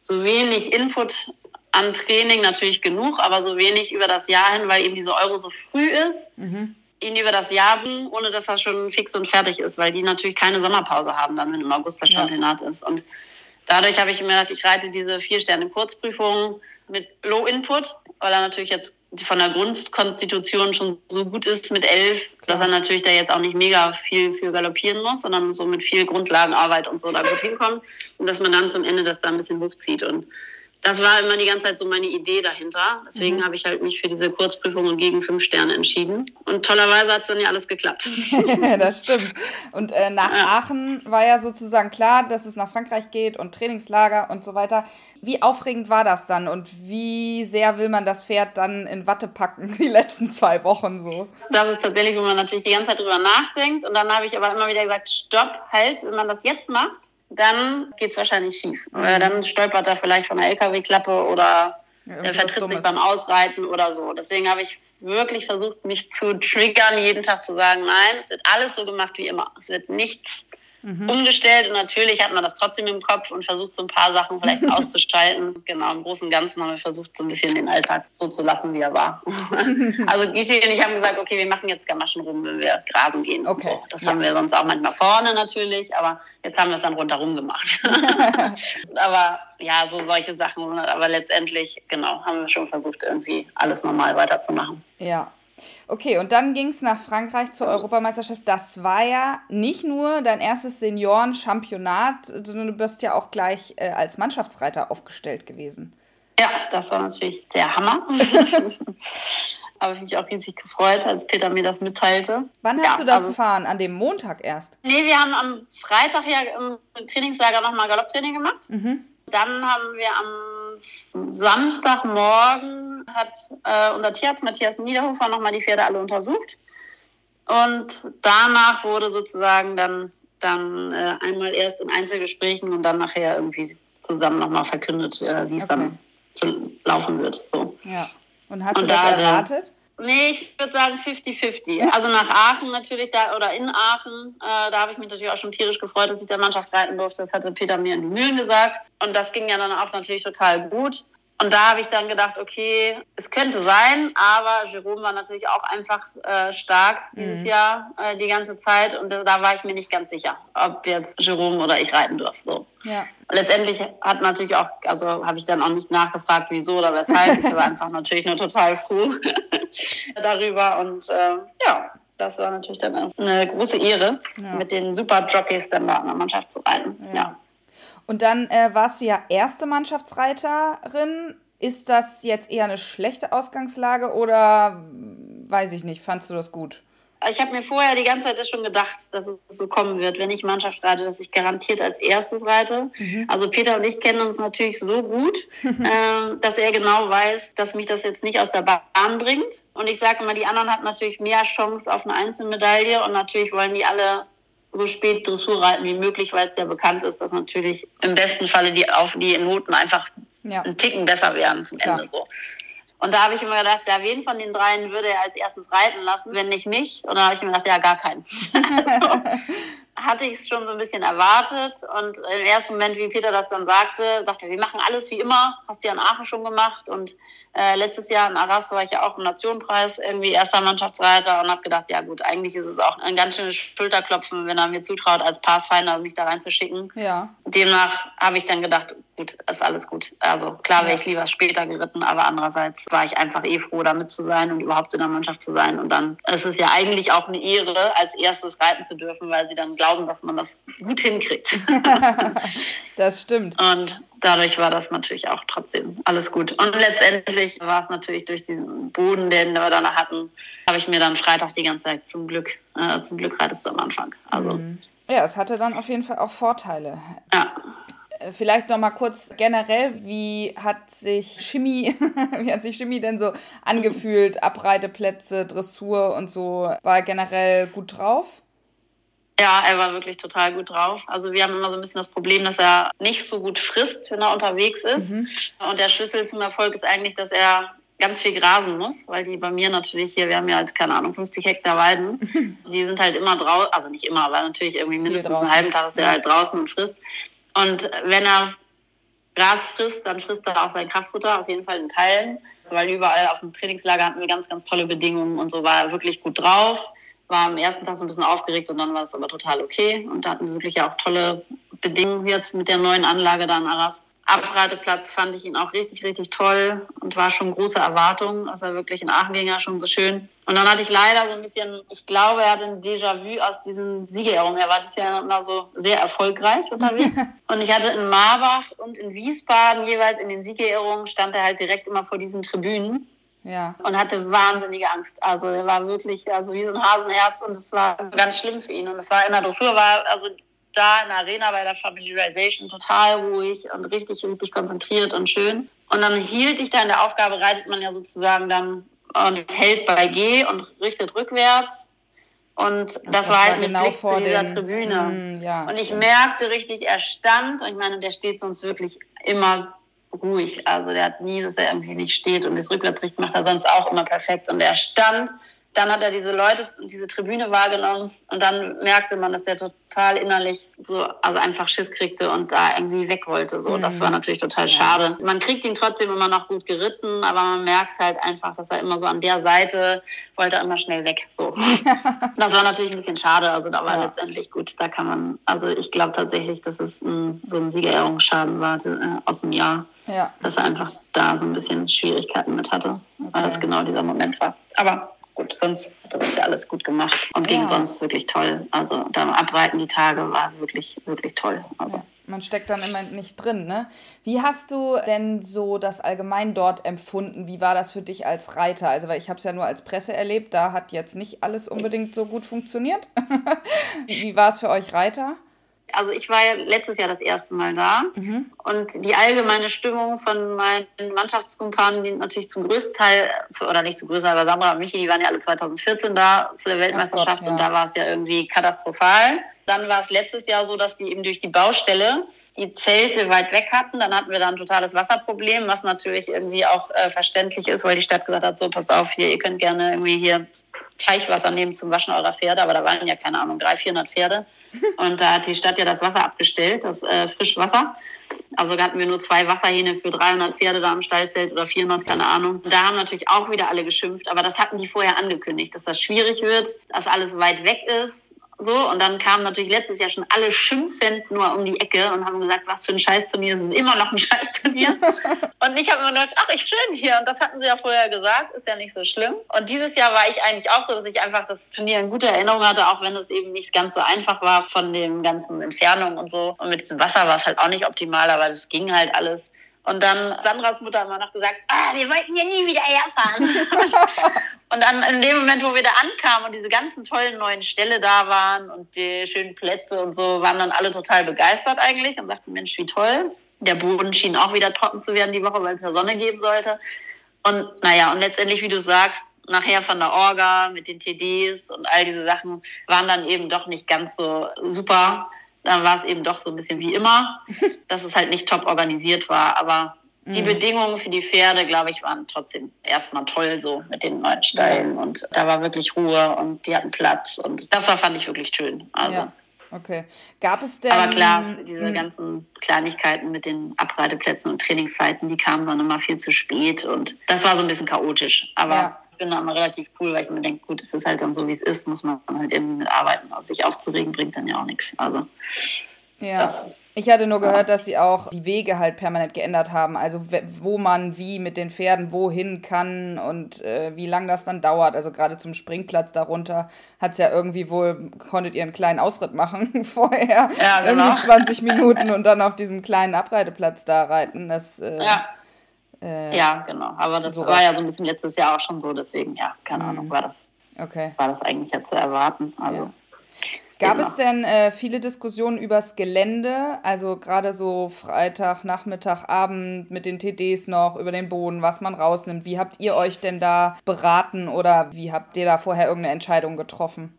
so wenig Input an Training natürlich genug, aber so wenig über das Jahr hin, weil eben diese Euro so früh ist, mhm. ihn über das Jahr bringen, ohne dass er schon fix und fertig ist, weil die natürlich keine Sommerpause haben, dann wenn im August das Championat ja. ist. Und dadurch habe ich mir gedacht, ich reite diese vier Sterne Kurzprüfung mit Low Input, weil er natürlich jetzt von der Grundkonstitution schon so gut ist mit elf, dass er natürlich da jetzt auch nicht mega viel für galoppieren muss, sondern so mit viel Grundlagenarbeit und so da gut hinkommt. Und dass man dann zum Ende das da ein bisschen hochzieht und das war immer die ganze Zeit so meine Idee dahinter. Deswegen mhm. habe ich halt mich für diese Kurzprüfung und gegen fünf Sterne entschieden. Und tollerweise hat es dann ja alles geklappt. das stimmt. Und äh, nach ja. Aachen war ja sozusagen klar, dass es nach Frankreich geht und Trainingslager und so weiter. Wie aufregend war das dann und wie sehr will man das Pferd dann in Watte packen, die letzten zwei Wochen so? Das ist tatsächlich, wo man natürlich die ganze Zeit drüber nachdenkt. Und dann habe ich aber immer wieder gesagt, stopp, halt, wenn man das jetzt macht, dann geht es wahrscheinlich schief. Mhm. Oder dann stolpert er vielleicht von der LKW-Klappe oder er vertritt sich beim Ausreiten oder so. Deswegen habe ich wirklich versucht, mich zu triggern, jeden Tag zu sagen, nein, es wird alles so gemacht wie immer. Es wird nichts mhm. umgestellt und natürlich hat man das trotzdem im Kopf und versucht so ein paar Sachen vielleicht auszuschalten. Genau, im Großen und Ganzen haben wir versucht, so ein bisschen den Alltag so zu lassen, wie er war. also Gischi und ich haben gesagt, okay, wir machen jetzt Gamaschen rum, wenn wir grasen gehen. Okay. So. Das ja. haben wir sonst auch manchmal vorne natürlich, aber jetzt haben wir es dann rundherum gemacht. aber ja, so solche Sachen. Aber letztendlich, genau, haben wir schon versucht, irgendwie alles normal weiterzumachen. Ja, Okay, und dann ging es nach Frankreich zur Europameisterschaft. Das war ja nicht nur dein erstes Senioren-Championat, sondern du bist ja auch gleich äh, als Mannschaftsreiter aufgestellt gewesen. Ja, das war natürlich der Hammer. Habe ich mich auch riesig gefreut, als Peter mir das mitteilte. Wann hast ja, du das also, gefahren? An dem Montag erst? Nee, wir haben am Freitag ja im Trainingslager nochmal Galopptraining gemacht. Mhm. Dann haben wir am Samstagmorgen hat äh, unser Tierarzt Matthias Niederhofer nochmal die Pferde alle untersucht. Und danach wurde sozusagen dann, dann äh, einmal erst in Einzelgesprächen und dann nachher irgendwie zusammen nochmal verkündet, äh, wie es okay. dann zu laufen wird. So. Ja. Und hast und du das da, erwartet? Nee, ich würde sagen 50-50. Also nach Aachen natürlich da oder in Aachen, äh, da habe ich mich natürlich auch schon tierisch gefreut, dass ich der Mannschaft reiten durfte. Das hatte Peter mir in die Mühlen gesagt. Und das ging ja dann auch natürlich total gut. Und da habe ich dann gedacht, okay, es könnte sein, aber Jerome war natürlich auch einfach äh, stark dieses mhm. Jahr äh, die ganze Zeit und da war ich mir nicht ganz sicher, ob jetzt Jerome oder ich reiten durfte. So. Ja. Letztendlich hat natürlich auch, also habe ich dann auch nicht nachgefragt, wieso oder weshalb. ich war einfach natürlich nur total froh darüber und äh, ja, das war natürlich dann eine große Ehre, ja. mit den super Jockeys dann da in der Mannschaft zu reiten. ja. ja. Und dann äh, warst du ja erste Mannschaftsreiterin. Ist das jetzt eher eine schlechte Ausgangslage oder weiß ich nicht, fandst du das gut? Ich habe mir vorher die ganze Zeit schon gedacht, dass es so kommen wird, wenn ich Mannschaft reite, dass ich garantiert als erstes reite. Mhm. Also Peter und ich kennen uns natürlich so gut, äh, dass er genau weiß, dass mich das jetzt nicht aus der Bahn bringt. Und ich sage immer, die anderen hatten natürlich mehr Chance auf eine Einzelmedaille und natürlich wollen die alle so spät Dressur reiten wie möglich, weil es ja bekannt ist, dass natürlich im besten Falle die auf die Noten einfach ja. einen Ticken besser werden zum Ende ja. so. Und da habe ich immer gedacht, ja, wen von den dreien würde er als erstes reiten lassen, wenn nicht mich? Und dann habe ich mir gedacht, ja, gar keinen. also, hatte ich es schon so ein bisschen erwartet. Und im ersten Moment, wie Peter das dann sagte, sagte er, wir machen alles wie immer, hast du ja in Aachen schon gemacht. Und äh, letztes Jahr in Arras war ich ja auch im Nationenpreis irgendwie erster Mannschaftsreiter und habe gedacht, ja gut, eigentlich ist es auch ein ganz schönes Schulterklopfen, wenn er mir zutraut, als Pathfinder mich da reinzuschicken. Ja. Demnach habe ich dann gedacht, gut, ist alles gut. Also klar wäre ich lieber später geritten, aber andererseits war ich einfach eh froh, damit zu sein und überhaupt in der Mannschaft zu sein. Und dann ist es ja eigentlich auch eine Ehre, als erstes reiten zu dürfen, weil sie dann glauben, dass man das gut hinkriegt. das stimmt. Und dadurch war das natürlich auch trotzdem alles gut. Und letztendlich war es natürlich durch diesen Boden, den wir dann hatten, habe ich mir dann Freitag die ganze Zeit zum Glück, äh, zum Glück reitest du am Anfang. Also, mhm. Ja, es hatte dann auf jeden Fall auch Vorteile. Ja. Äh, vielleicht noch mal kurz generell, wie hat sich Chemie, wie hat sich Chemie denn so angefühlt? Abreiteplätze, Dressur und so, war generell gut drauf? Ja, er war wirklich total gut drauf. Also wir haben immer so ein bisschen das Problem, dass er nicht so gut frisst, wenn er unterwegs ist. Mhm. Und der Schlüssel zum Erfolg ist eigentlich, dass er ganz viel grasen muss, weil die bei mir natürlich hier, wir haben ja halt, keine Ahnung, 50 Hektar Weiden. Die sind halt immer draußen, also nicht immer, aber natürlich irgendwie mindestens einen halben Tag ist er halt draußen und frisst. Und wenn er Gras frisst, dann frisst er auch sein Kraftfutter, auf jeden Fall in Teilen. Weil überall auf dem Trainingslager hatten wir ganz, ganz tolle Bedingungen und so war er wirklich gut drauf war am ersten Tag so ein bisschen aufgeregt und dann war es aber total okay. Und da hatten wir wirklich auch tolle Bedingungen jetzt mit der neuen Anlage da in Arras. Abreiteplatz fand ich ihn auch richtig, richtig toll und war schon große Erwartung. Also wirklich in Aachen ging ja schon so schön. Und dann hatte ich leider so ein bisschen, ich glaube, er hatte ein Déjà-vu aus diesen Siegerehrungen. Er war das ja immer so sehr erfolgreich unterwegs. und ich hatte in Marbach und in Wiesbaden jeweils in den Siegerehrungen stand er halt direkt immer vor diesen Tribünen. Ja. Und hatte wahnsinnige Angst. Also er war wirklich also wie so ein Hasenherz und es war ganz schlimm für ihn. Und es war in der Dressur, war also da in der Arena bei der Familiarization total ruhig und richtig, richtig konzentriert und schön. Und dann hielt ich da in der Aufgabe, reitet man ja sozusagen dann und hält bei G und richtet rückwärts. Und das, das war halt war mit genau Blick zu dieser den, Tribüne. Mm, ja, und ich merkte richtig, er stand, und ich meine, der steht sonst wirklich immer ruhig. Also der hat nie, dass er irgendwie nicht steht und das Rückwärtsrichten macht er sonst auch immer perfekt. Und er stand, dann hat er diese Leute und diese Tribüne wahrgenommen und dann merkte man, dass er total innerlich so, also einfach Schiss kriegte und da irgendwie weg wollte. So, mhm. das war natürlich total schade. Man kriegt ihn trotzdem immer noch gut geritten, aber man merkt halt einfach, dass er immer so an der Seite wollte er immer schnell weg. So. das war natürlich ein bisschen schade. Also da war ja. letztendlich gut. Da kann man, also ich glaube tatsächlich, dass es ein, so ein Siegerehrungsschaden war äh, aus dem Jahr. Ja. Dass er einfach da so ein bisschen Schwierigkeiten mit hatte, okay. weil das genau dieser Moment war. Aber gut, sonst hat er das ja alles gut gemacht und ging sonst wirklich toll. Also da Abreiten die Tage war wirklich, wirklich toll. Also. Man steckt dann immer nicht drin, ne? Wie hast du denn so das allgemein dort empfunden? Wie war das für dich als Reiter? Also, weil ich habe es ja nur als Presse erlebt, da hat jetzt nicht alles unbedingt so gut funktioniert. Wie war es für euch Reiter? Also ich war ja letztes Jahr das erste Mal da mhm. und die allgemeine Stimmung von meinen Mannschaftskumpanen, die natürlich zum größten Teil, oder nicht zum größten Teil, aber Sandra und Michi, die waren ja alle 2014 da zu der Weltmeisterschaft Gott, ja. und da war es ja irgendwie katastrophal. Dann war es letztes Jahr so, dass die eben durch die Baustelle die Zelte weit weg hatten. Dann hatten wir da ein totales Wasserproblem, was natürlich irgendwie auch äh, verständlich ist, weil die Stadt gesagt hat, so passt auf, hier, ihr könnt gerne irgendwie hier Teichwasser nehmen zum Waschen eurer Pferde, aber da waren ja keine Ahnung, 300, 400 Pferde. Und da hat die Stadt ja das Wasser abgestellt, das äh, Frischwasser. Also hatten wir nur zwei Wasserhähne für 300 Pferde da am Stallzelt oder 400, keine Ahnung. Da haben natürlich auch wieder alle geschimpft, aber das hatten die vorher angekündigt, dass das schwierig wird, dass alles weit weg ist so, und dann kamen natürlich letztes Jahr schon alle schimpfend nur um die Ecke und haben gesagt, was für ein Scheißturnier, es ist immer noch ein Scheißturnier. und ich habe mir gedacht, ach, ich schön hier. Und das hatten sie ja vorher gesagt, ist ja nicht so schlimm. Und dieses Jahr war ich eigentlich auch so, dass ich einfach das Turnier in guter Erinnerung hatte, auch wenn es eben nicht ganz so einfach war von den ganzen Entfernungen und so. Und mit diesem Wasser war es halt auch nicht optimal, aber das ging halt alles. Und dann Sandras Mutter immer noch gesagt, ah, wir wollten ja nie wieder herfahren. und dann in dem Moment, wo wir da ankamen und diese ganzen tollen neuen Ställe da waren und die schönen Plätze und so, waren dann alle total begeistert eigentlich und sagten, Mensch, wie toll. Der Boden schien auch wieder trocken zu werden die Woche, weil es ja Sonne geben sollte. Und naja, und letztendlich, wie du sagst, nachher von der Orga mit den TDs und all diese Sachen waren dann eben doch nicht ganz so super dann war es eben doch so ein bisschen wie immer, dass es halt nicht top organisiert war. Aber die mhm. Bedingungen für die Pferde, glaube ich, waren trotzdem erstmal toll so mit den neuen Steilen. Ja. Und da war wirklich Ruhe und die hatten Platz. Und das war, fand ich wirklich schön. Also. Ja. Okay. Gab es denn. Aber klar, diese ganzen Kleinigkeiten mit den Abreiteplätzen und Trainingszeiten, die kamen dann immer viel zu spät und das war so ein bisschen chaotisch. Aber ja da immer relativ cool, weil ich mir denke, gut, es ist halt dann so, wie es ist, muss man halt irgendwie mit arbeiten. Also sich aufzuregen bringt dann ja auch nichts. Also ja. Das. Ich hatte nur gehört, dass sie auch die Wege halt permanent geändert haben. Also wo man wie mit den Pferden wohin kann und äh, wie lang das dann dauert. Also gerade zum Springplatz darunter hat es ja irgendwie wohl, konntet ihr einen kleinen Ausritt machen vorher. Ja, genau. Irgendwie 20 Minuten und dann auf diesem kleinen Abreiteplatz da reiten. Das, äh, ja. Äh, ja, genau. Aber das sowas. war ja so ein bisschen letztes Jahr auch schon so, deswegen, ja, keine mhm. Ahnung, war das, okay. war das eigentlich ja zu erwarten. Also. Ja. Gab genau. es denn äh, viele Diskussionen übers Gelände? Also gerade so Freitag, Nachmittag, Abend mit den TDs noch über den Boden, was man rausnimmt. Wie habt ihr euch denn da beraten oder wie habt ihr da vorher irgendeine Entscheidung getroffen?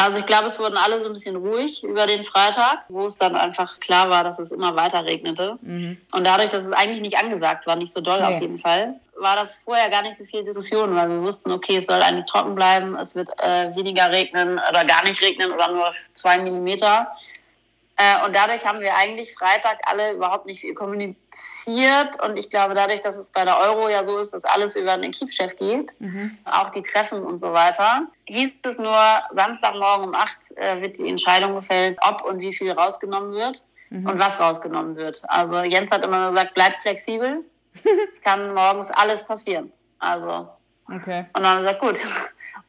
Also ich glaube, es wurden alle so ein bisschen ruhig über den Freitag, wo es dann einfach klar war, dass es immer weiter regnete. Mhm. Und dadurch, dass es eigentlich nicht angesagt war, nicht so doll nee. auf jeden Fall, war das vorher gar nicht so viel Diskussion, weil wir wussten, okay, es soll eigentlich trocken bleiben, es wird äh, weniger regnen oder gar nicht regnen oder nur zwei Millimeter. Äh, und dadurch haben wir eigentlich Freitag alle überhaupt nicht viel kommuniziert. Und ich glaube, dadurch, dass es bei der Euro ja so ist, dass alles über den Equip-Chef geht, mhm. auch die Treffen und so weiter, hieß es nur, Samstagmorgen um acht äh, wird die Entscheidung gefällt, ob und wie viel rausgenommen wird mhm. und was rausgenommen wird. Also Jens hat immer nur gesagt, bleibt flexibel. es kann morgens alles passieren. Also. Okay. Und dann haben wir gesagt, gut,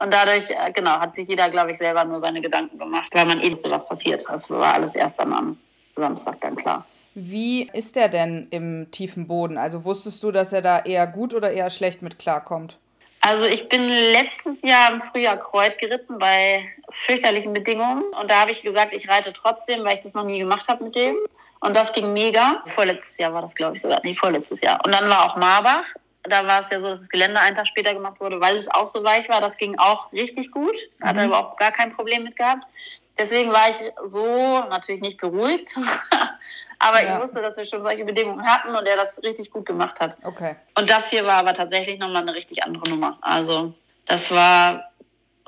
und dadurch, äh, genau, hat sich jeder, glaube ich, selber nur seine Gedanken gemacht, weil man eh wusste, was passiert. Das war alles erst dann am Samstag dann klar. Wie ist der denn im tiefen Boden? Also wusstest du, dass er da eher gut oder eher schlecht mit klarkommt? Also ich bin letztes Jahr im Frühjahr Kreuz geritten bei fürchterlichen Bedingungen. Und da habe ich gesagt, ich reite trotzdem, weil ich das noch nie gemacht habe mit dem. Und das ging mega. Vorletztes Jahr war das, glaube ich, sogar. Nee, vorletztes Jahr. Und dann war auch Marbach da war es ja so, dass das Gelände einen Tag später gemacht wurde, weil es auch so weich war. Das ging auch richtig gut. Hat er mhm. überhaupt gar kein Problem mit gehabt. Deswegen war ich so natürlich nicht beruhigt. aber ja. ich wusste, dass wir schon solche Bedingungen hatten und er das richtig gut gemacht hat. Okay. Und das hier war aber tatsächlich nochmal eine richtig andere Nummer. Also, das war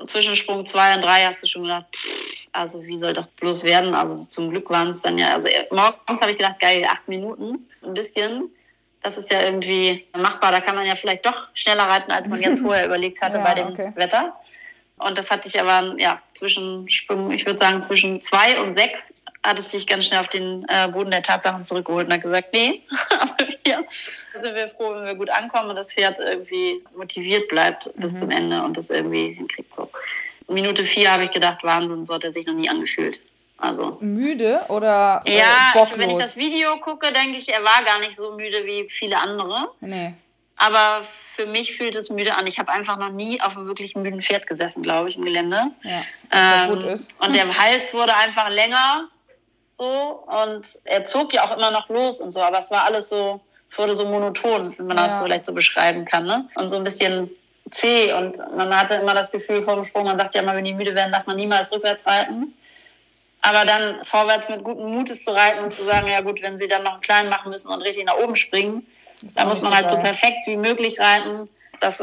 zwischen Sprung 2 und 3 hast du schon gedacht, pff, also wie soll das bloß werden? Also zum Glück waren es dann ja, also morgens habe ich gedacht, geil, acht Minuten, ein bisschen das ist ja irgendwie machbar. Da kann man ja vielleicht doch schneller reiten, als man jetzt vorher überlegt hatte ja, bei dem okay. Wetter. Und das hatte ich aber, ja, zwischen, ich würde sagen, zwischen zwei und sechs hat es sich ganz schnell auf den äh, Boden der Tatsachen zurückgeholt und hat gesagt, nee, also hier sind wir froh, wenn wir gut ankommen und das Pferd irgendwie motiviert bleibt bis mhm. zum Ende und das irgendwie hinkriegt. So. Minute vier habe ich gedacht, Wahnsinn, so hat er sich noch nie angefühlt. Also. Müde oder äh, Ja, ich, wenn ich das Video gucke, denke ich, er war gar nicht so müde wie viele andere. Nee. Aber für mich fühlt es müde an. Ich habe einfach noch nie auf einem wirklich müden Pferd gesessen, glaube ich, im Gelände. Ja, ähm, gut ist. Und der Hals wurde einfach länger so und er zog ja auch immer noch los und so, aber es war alles so, es wurde so monoton, wenn man ja. das so vielleicht so beschreiben kann, ne? Und so ein bisschen zäh und man hatte immer das Gefühl vor dem Sprung, man sagt ja immer, wenn die müde werden, darf man niemals rückwärts reiten. Aber dann vorwärts mit gutem Mutes zu reiten und zu sagen, ja gut, wenn sie dann noch einen kleinen machen müssen und richtig nach oben springen, da muss man halt so perfekt wie möglich reiten. Das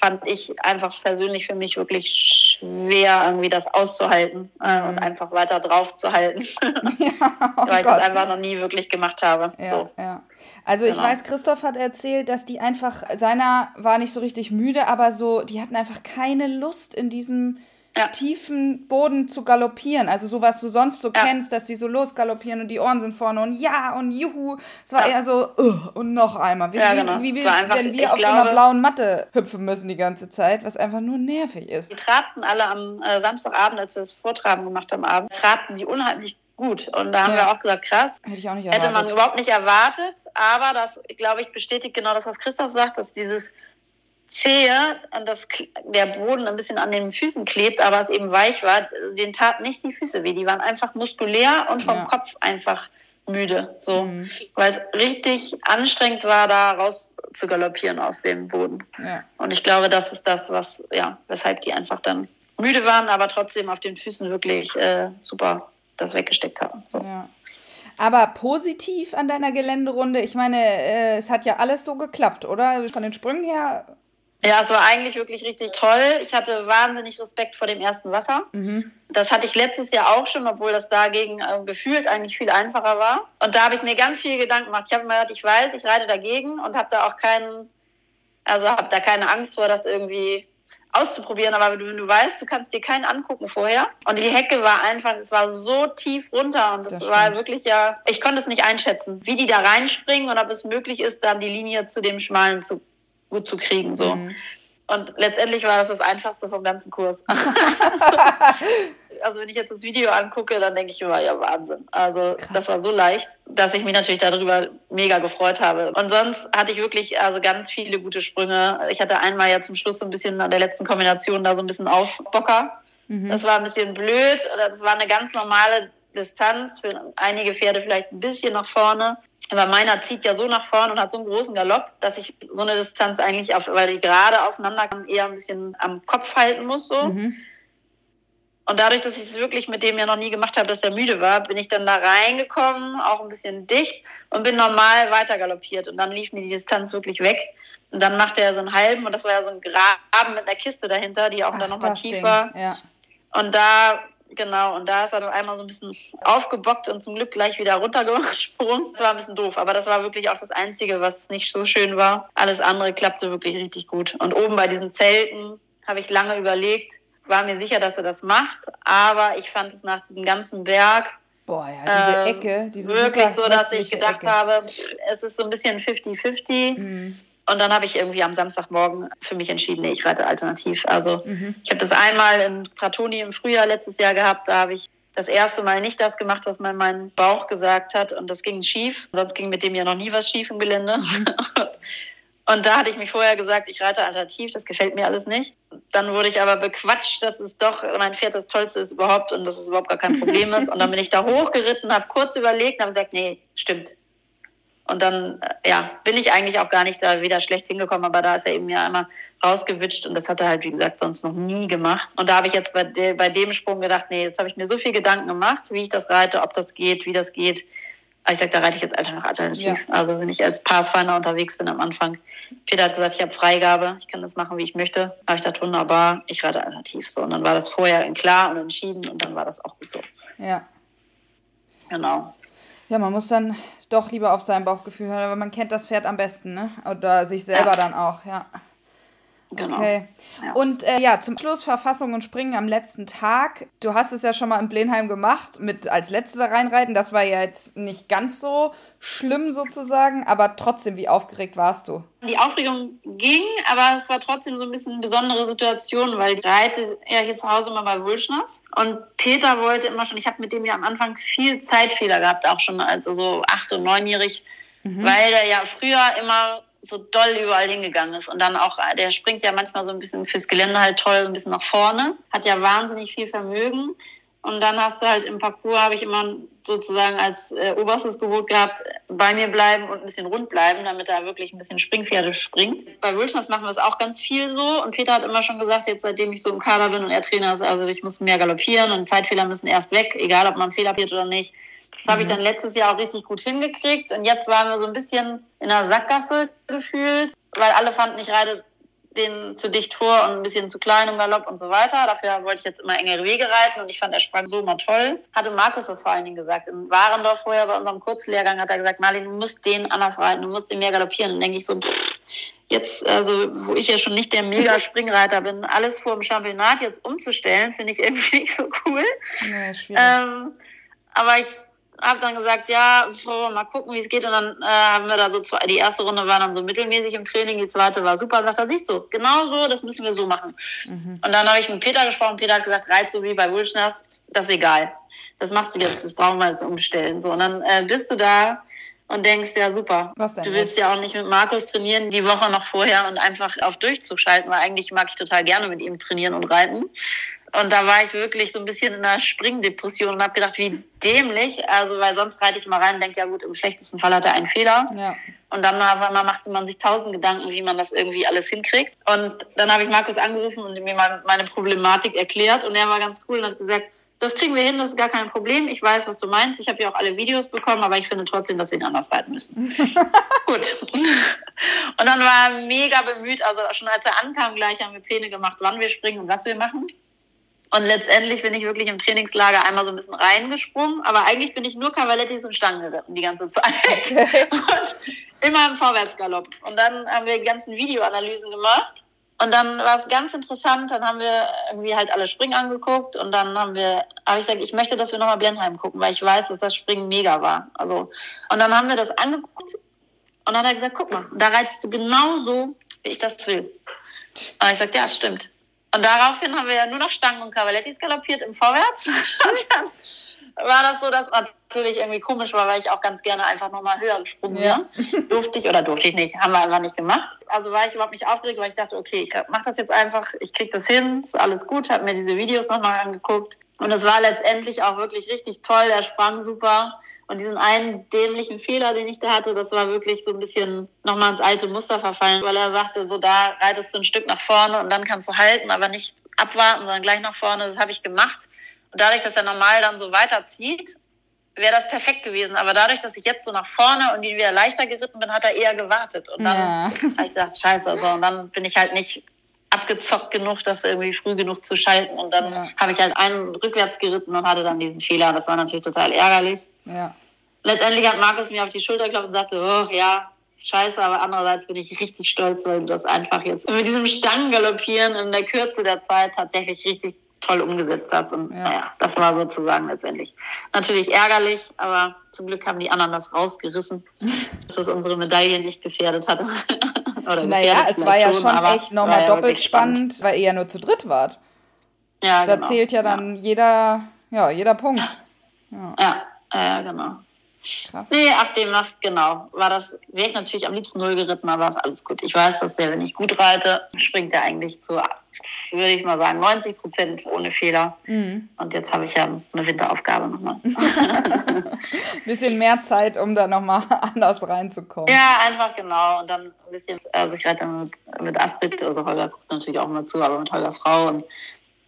fand ich einfach persönlich für mich wirklich schwer, irgendwie das auszuhalten äh, mhm. und einfach weiter drauf zu halten. Ja, oh Weil ich Gott. das einfach noch nie wirklich gemacht habe. Ja, so. ja. Also ich genau. weiß, Christoph hat erzählt, dass die einfach, seiner war nicht so richtig müde, aber so, die hatten einfach keine Lust in diesem ja. tiefen Boden zu galoppieren. Also so, was du sonst so ja. kennst, dass die so losgaloppieren und die Ohren sind vorne und ja und juhu. Es war ja. eher so, uh, und noch einmal. Wie, ja, genau. wie, wie einfach, wenn wir auf glaube, so einer blauen Matte hüpfen müssen die ganze Zeit, was einfach nur nervig ist. Die trabten alle am äh, Samstagabend, als wir das Vortragen gemacht haben, Abend, trabten die unheimlich gut. Und da haben wir auch gesagt, krass. Hätte ich auch nicht erwartet. Hätte man überhaupt nicht erwartet. Aber das, glaube ich, bestätigt genau das, was Christoph sagt, dass dieses Zehe und das, der Boden ein bisschen an den Füßen klebt, aber es eben weich war, den taten nicht die Füße weh. Die waren einfach muskulär und vom ja. Kopf einfach müde. So, mhm. weil es richtig anstrengend war, da raus zu galoppieren aus dem Boden. Ja. Und ich glaube, das ist das, was, ja, weshalb die einfach dann müde waren, aber trotzdem auf den Füßen wirklich äh, super das weggesteckt haben. So. Ja. Aber positiv an deiner Geländerunde, ich meine, äh, es hat ja alles so geklappt, oder? Von den Sprüngen her ja, es war eigentlich wirklich richtig toll. Ich hatte wahnsinnig Respekt vor dem ersten Wasser. Mhm. Das hatte ich letztes Jahr auch schon, obwohl das dagegen äh, gefühlt eigentlich viel einfacher war. Und da habe ich mir ganz viel Gedanken gemacht. Ich habe mir gedacht, ich weiß, ich reite dagegen und habe da auch keinen, also habe da keine Angst vor, das irgendwie auszuprobieren. Aber du, wenn du weißt, du kannst dir keinen angucken vorher. Und die Hecke war einfach, es war so tief runter und es war wirklich ja, ich konnte es nicht einschätzen, wie die da reinspringen und ob es möglich ist, dann die Linie zu dem Schmalen zu gut zu kriegen. So. Mhm. Und letztendlich war das das Einfachste vom ganzen Kurs. also wenn ich jetzt das Video angucke, dann denke ich immer, ja Wahnsinn. Also Krass. das war so leicht, dass ich mich natürlich darüber mega gefreut habe. Und sonst hatte ich wirklich also ganz viele gute Sprünge. Ich hatte einmal ja zum Schluss so ein bisschen an der letzten Kombination da so ein bisschen Aufbocker. Mhm. Das war ein bisschen blöd. Das war eine ganz normale Distanz, für einige Pferde vielleicht ein bisschen nach vorne. Aber meiner zieht ja so nach vorne und hat so einen großen Galopp, dass ich so eine Distanz eigentlich, auf, weil ich gerade aufeinander kann, eher ein bisschen am Kopf halten muss. So. Mhm. Und dadurch, dass ich es wirklich mit dem ja noch nie gemacht habe, dass er müde war, bin ich dann da reingekommen, auch ein bisschen dicht und bin normal weiter galoppiert. Und dann lief mir die Distanz wirklich weg. Und dann machte er so einen halben und das war ja so ein Graben mit einer Kiste dahinter, die auch Ach, dann nochmal tief war. Ja. Und da Genau, und da ist er dann einmal so ein bisschen aufgebockt und zum Glück gleich wieder runtergesprungen. Das war ein bisschen doof, aber das war wirklich auch das Einzige, was nicht so schön war. Alles andere klappte wirklich richtig gut. Und oben bei diesen Zelten habe ich lange überlegt, war mir sicher, dass er das macht, aber ich fand es nach diesem ganzen Berg Boah, ja, diese ähm, Ecke. Diese wirklich so, dass ich gedacht Ecke. habe, es ist so ein bisschen 50-50. Mhm. Und dann habe ich irgendwie am Samstagmorgen für mich entschieden, nee, ich reite alternativ. Also mhm. ich habe das einmal in Pratoni im Frühjahr letztes Jahr gehabt, da habe ich das erste Mal nicht das gemacht, was mir mein Bauch gesagt hat und das ging schief. Sonst ging mit dem ja noch nie was schief im Gelände. Mhm. Und da hatte ich mich vorher gesagt, ich reite alternativ, das gefällt mir alles nicht. Dann wurde ich aber bequatscht, dass es doch mein Pferd das Tollste ist überhaupt und dass es überhaupt gar kein Problem ist. Und dann bin ich da hochgeritten, habe kurz überlegt und habe gesagt, nee, stimmt, und dann, äh, ja, bin ich eigentlich auch gar nicht da wieder schlecht hingekommen, aber da ist er eben ja immer rausgewitscht und das hat er halt, wie gesagt, sonst noch nie gemacht. Und da habe ich jetzt bei, de, bei dem Sprung gedacht, nee, jetzt habe ich mir so viel Gedanken gemacht, wie ich das reite, ob das geht, wie das geht. Aber ich sage, da reite ich jetzt einfach noch alternativ. Ja. Also wenn ich als Passfinder unterwegs bin am Anfang. Peter hat gesagt, ich habe Freigabe, ich kann das machen, wie ich möchte. Habe ich gedacht, wunderbar, ich reite alternativ. So, und dann war das vorher klar und entschieden und dann war das auch gut so. Ja. Genau. Ja, man muss dann doch lieber auf sein Bauchgefühl hören, aber man kennt das Pferd am besten, ne? Oder sich selber ja. dann auch, ja. Genau. Okay. Ja. Und äh, ja, zum Schluss Verfassung und Springen am letzten Tag. Du hast es ja schon mal in Blenheim gemacht, mit als Letzte da reinreiten. Das war ja jetzt nicht ganz so schlimm sozusagen, aber trotzdem, wie aufgeregt warst du? Die Aufregung ging, aber es war trotzdem so ein bisschen eine besondere Situation, weil ich reite ja hier zu Hause immer bei Wulschners und Peter wollte immer schon, ich habe mit dem ja am Anfang viel Zeitfehler gehabt, auch schon also so acht- und neunjährig, mhm. weil der ja früher immer so doll überall hingegangen ist. Und dann auch, der springt ja manchmal so ein bisschen fürs Gelände halt toll, ein bisschen nach vorne, hat ja wahnsinnig viel Vermögen. Und dann hast du halt im Parcours, habe ich immer sozusagen als äh, oberstes Gebot gehabt, bei mir bleiben und ein bisschen rund bleiben, damit er wirklich ein bisschen Springpferde springt. Bei Wildschners machen wir es auch ganz viel so. Und Peter hat immer schon gesagt, jetzt seitdem ich so im Kader bin und er Trainer ist, also ich muss mehr galoppieren und Zeitfehler müssen erst weg, egal ob man Fehler wird oder nicht. Das habe ich mhm. dann letztes Jahr auch richtig gut hingekriegt. Und jetzt waren wir so ein bisschen in der Sackgasse gefühlt, weil alle fanden, ich reite den zu dicht vor und ein bisschen zu klein im Galopp und so weiter. Dafür wollte ich jetzt immer engere Wege reiten und ich fand, er sprang so mal toll. Hatte Markus das vor allen Dingen gesagt. In Warendorf vorher bei unserem Kurzlehrgang hat er gesagt, Marlin, du musst den anders reiten, du musst den mehr galoppieren. Und denke ich so, pff, jetzt, also wo ich ja schon nicht der mega Springreiter bin, alles vor dem Championat jetzt umzustellen, finde ich irgendwie nicht so cool. Nee, ähm, aber ich habe dann gesagt, ja, mal gucken, wie es geht. Und dann äh, haben wir da so zwei, die erste Runde war dann so mittelmäßig im Training, die zweite war super. Sagt er, siehst du, genau so, das müssen wir so machen. Mhm. Und dann habe ich mit Peter gesprochen. Peter hat gesagt, reit so wie bei Wulschners, das ist egal. Das machst du jetzt, das brauchen wir jetzt umstellen. So, und dann äh, bist du da und denkst, ja super. Du willst ja auch nicht mit Markus trainieren die Woche noch vorher und einfach auf Durchzug schalten, weil eigentlich mag ich total gerne mit ihm trainieren und reiten. Und da war ich wirklich so ein bisschen in einer Springdepression und habe gedacht, wie dämlich. Also, weil sonst reite ich mal rein und denke, ja gut, im schlechtesten Fall hat er einen Fehler. Ja. Und dann auf einmal machte man sich tausend Gedanken, wie man das irgendwie alles hinkriegt. Und dann habe ich Markus angerufen und mir meine Problematik erklärt. Und er war ganz cool und hat gesagt, das kriegen wir hin, das ist gar kein Problem. Ich weiß, was du meinst. Ich habe ja auch alle Videos bekommen, aber ich finde trotzdem, dass wir ihn anders reiten müssen. Gut. Und dann war er mega bemüht. Also schon als er ankam, gleich haben wir Pläne gemacht, wann wir springen und was wir machen. Und letztendlich bin ich wirklich im Trainingslager einmal so ein bisschen reingesprungen, aber eigentlich bin ich nur Cavalettis und Stangen geritten die ganze Zeit. Okay. Und immer im Vorwärtsgalopp. Und dann haben wir die ganzen Videoanalysen gemacht. Und dann war es ganz interessant, dann haben wir irgendwie halt alle Springen angeguckt und dann haben wir, habe ich gesagt, ich möchte, dass wir nochmal Blenheim gucken, weil ich weiß, dass das Springen mega war. Also, und dann haben wir das angeguckt und dann hat er gesagt, guck mal, da reitest du genau so, wie ich das will. Und ich sagte, ja, stimmt. Und daraufhin haben wir ja nur noch Stangen und Cavalettis galoppiert im Vorwärts. Und dann war das so, dass natürlich irgendwie komisch war, weil ich auch ganz gerne einfach nochmal höher gesprungen wäre. Ja. durfte ich oder durfte ich nicht, haben wir einfach nicht gemacht. Also war ich überhaupt nicht aufgeregt, weil ich dachte, okay, ich mach das jetzt einfach, ich krieg das hin, ist alles gut, habe mir diese Videos nochmal angeguckt. Und es war letztendlich auch wirklich richtig toll, er sprang super. Und diesen einen dämlichen Fehler, den ich da hatte, das war wirklich so ein bisschen nochmal ins alte Muster verfallen, weil er sagte, so da reitest du ein Stück nach vorne und dann kannst du halten, aber nicht abwarten, sondern gleich nach vorne. Das habe ich gemacht. Und dadurch, dass er normal dann so weiterzieht, wäre das perfekt gewesen. Aber dadurch, dass ich jetzt so nach vorne und ihn wieder leichter geritten bin, hat er eher gewartet. Und dann ja. habe ich gesagt, scheiße, so. Und dann bin ich halt nicht abgezockt genug, das irgendwie früh genug zu schalten. Und dann ja. habe ich halt einen rückwärts geritten und hatte dann diesen Fehler. Das war natürlich total ärgerlich. Ja. Letztendlich hat Markus mir auf die Schulter geklopft und sagte, oh ja, scheiße, aber andererseits bin ich richtig stolz, weil du das einfach jetzt mit diesem Stangengaloppieren in der Kürze der Zeit tatsächlich richtig toll umgesetzt hast. Und ja. naja, das war sozusagen letztendlich natürlich ärgerlich, aber zum Glück haben die anderen das rausgerissen, dass es unsere Medaille nicht gefährdet hat. Oder naja, es war ja schon, schon echt nochmal ja doppelt spannend, spannend, weil ihr ja nur zu dritt wart. Ja, da genau. zählt ja dann ja. jeder, ja, jeder Punkt. Ja, ja, genau. Krass. Nee, ach demnach, genau. War das, wäre ich natürlich am liebsten null geritten, aber ist alles gut. Ich weiß, dass der, wenn ich gut reite, springt er eigentlich zu, würde ich mal sagen, 90 Prozent ohne Fehler. Mhm. Und jetzt habe ich ja eine Winteraufgabe nochmal. bisschen mehr Zeit, um da nochmal anders reinzukommen. Ja, einfach genau. Und dann ein bisschen, also ich reite mit, mit Astrid, also Holger guckt natürlich auch immer zu, aber mit Holgers Frau. Und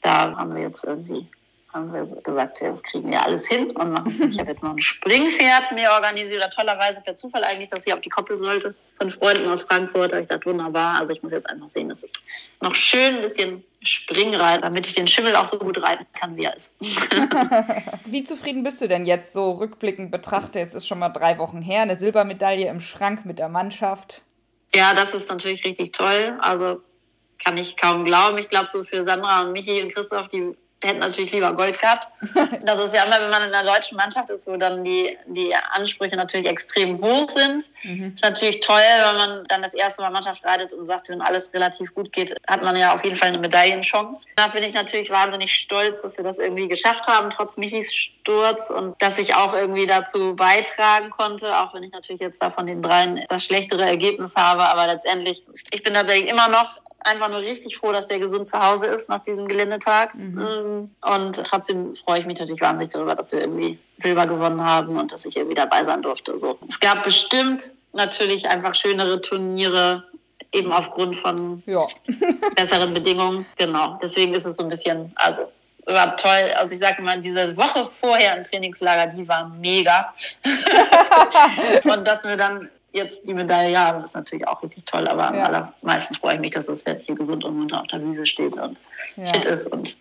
da haben wir jetzt irgendwie haben wir gesagt, ja, das kriegen wir alles hin und machen es. Ich habe jetzt noch ein Springpferd mir organisiert, tollerweise per Zufall eigentlich, dass ich auf die Koppel sollte von Freunden aus Frankfurt. Da ich dachte, wunderbar. Also ich muss jetzt einfach sehen, dass ich noch schön ein bisschen Spring reite, damit ich den Schimmel auch so gut reiten kann, wie er ist. wie zufrieden bist du denn jetzt so rückblickend betrachtet? Jetzt ist schon mal drei Wochen her, eine Silbermedaille im Schrank mit der Mannschaft. Ja, das ist natürlich richtig toll. Also kann ich kaum glauben. Ich glaube, so für Sandra und Michi und Christoph, die hätten natürlich lieber Gold gehabt. Das ist ja immer, wenn man in einer deutschen Mannschaft ist, wo dann die, die Ansprüche natürlich extrem hoch sind. Mhm. Ist natürlich toll, wenn man dann das erste Mal Mannschaft reitet und sagt, wenn alles relativ gut geht, hat man ja auf jeden Fall eine Medaillenchance. Da bin ich natürlich wahnsinnig stolz, dass wir das irgendwie geschafft haben, trotz Michis Sturz und dass ich auch irgendwie dazu beitragen konnte, auch wenn ich natürlich jetzt da von den dreien das schlechtere Ergebnis habe. Aber letztendlich, ich bin tatsächlich immer noch einfach nur richtig froh, dass der gesund zu Hause ist nach diesem Geländetag. Mhm. Ähm, und trotzdem freue ich mich natürlich wahnsinnig darüber, dass wir irgendwie Silber gewonnen haben und dass ich irgendwie dabei sein durfte. So. Es gab bestimmt natürlich einfach schönere Turniere, eben aufgrund von ja. besseren Bedingungen. Genau. Deswegen ist es so ein bisschen, also war toll. Also ich sage mal, diese Woche vorher im Trainingslager, die war mega. und dass wir dann jetzt die Medaille haben, ist natürlich auch richtig toll. Aber am allermeisten freue ich mich, dass das Pferd hier gesund und munter auf der Wiese steht und ja. fit ist und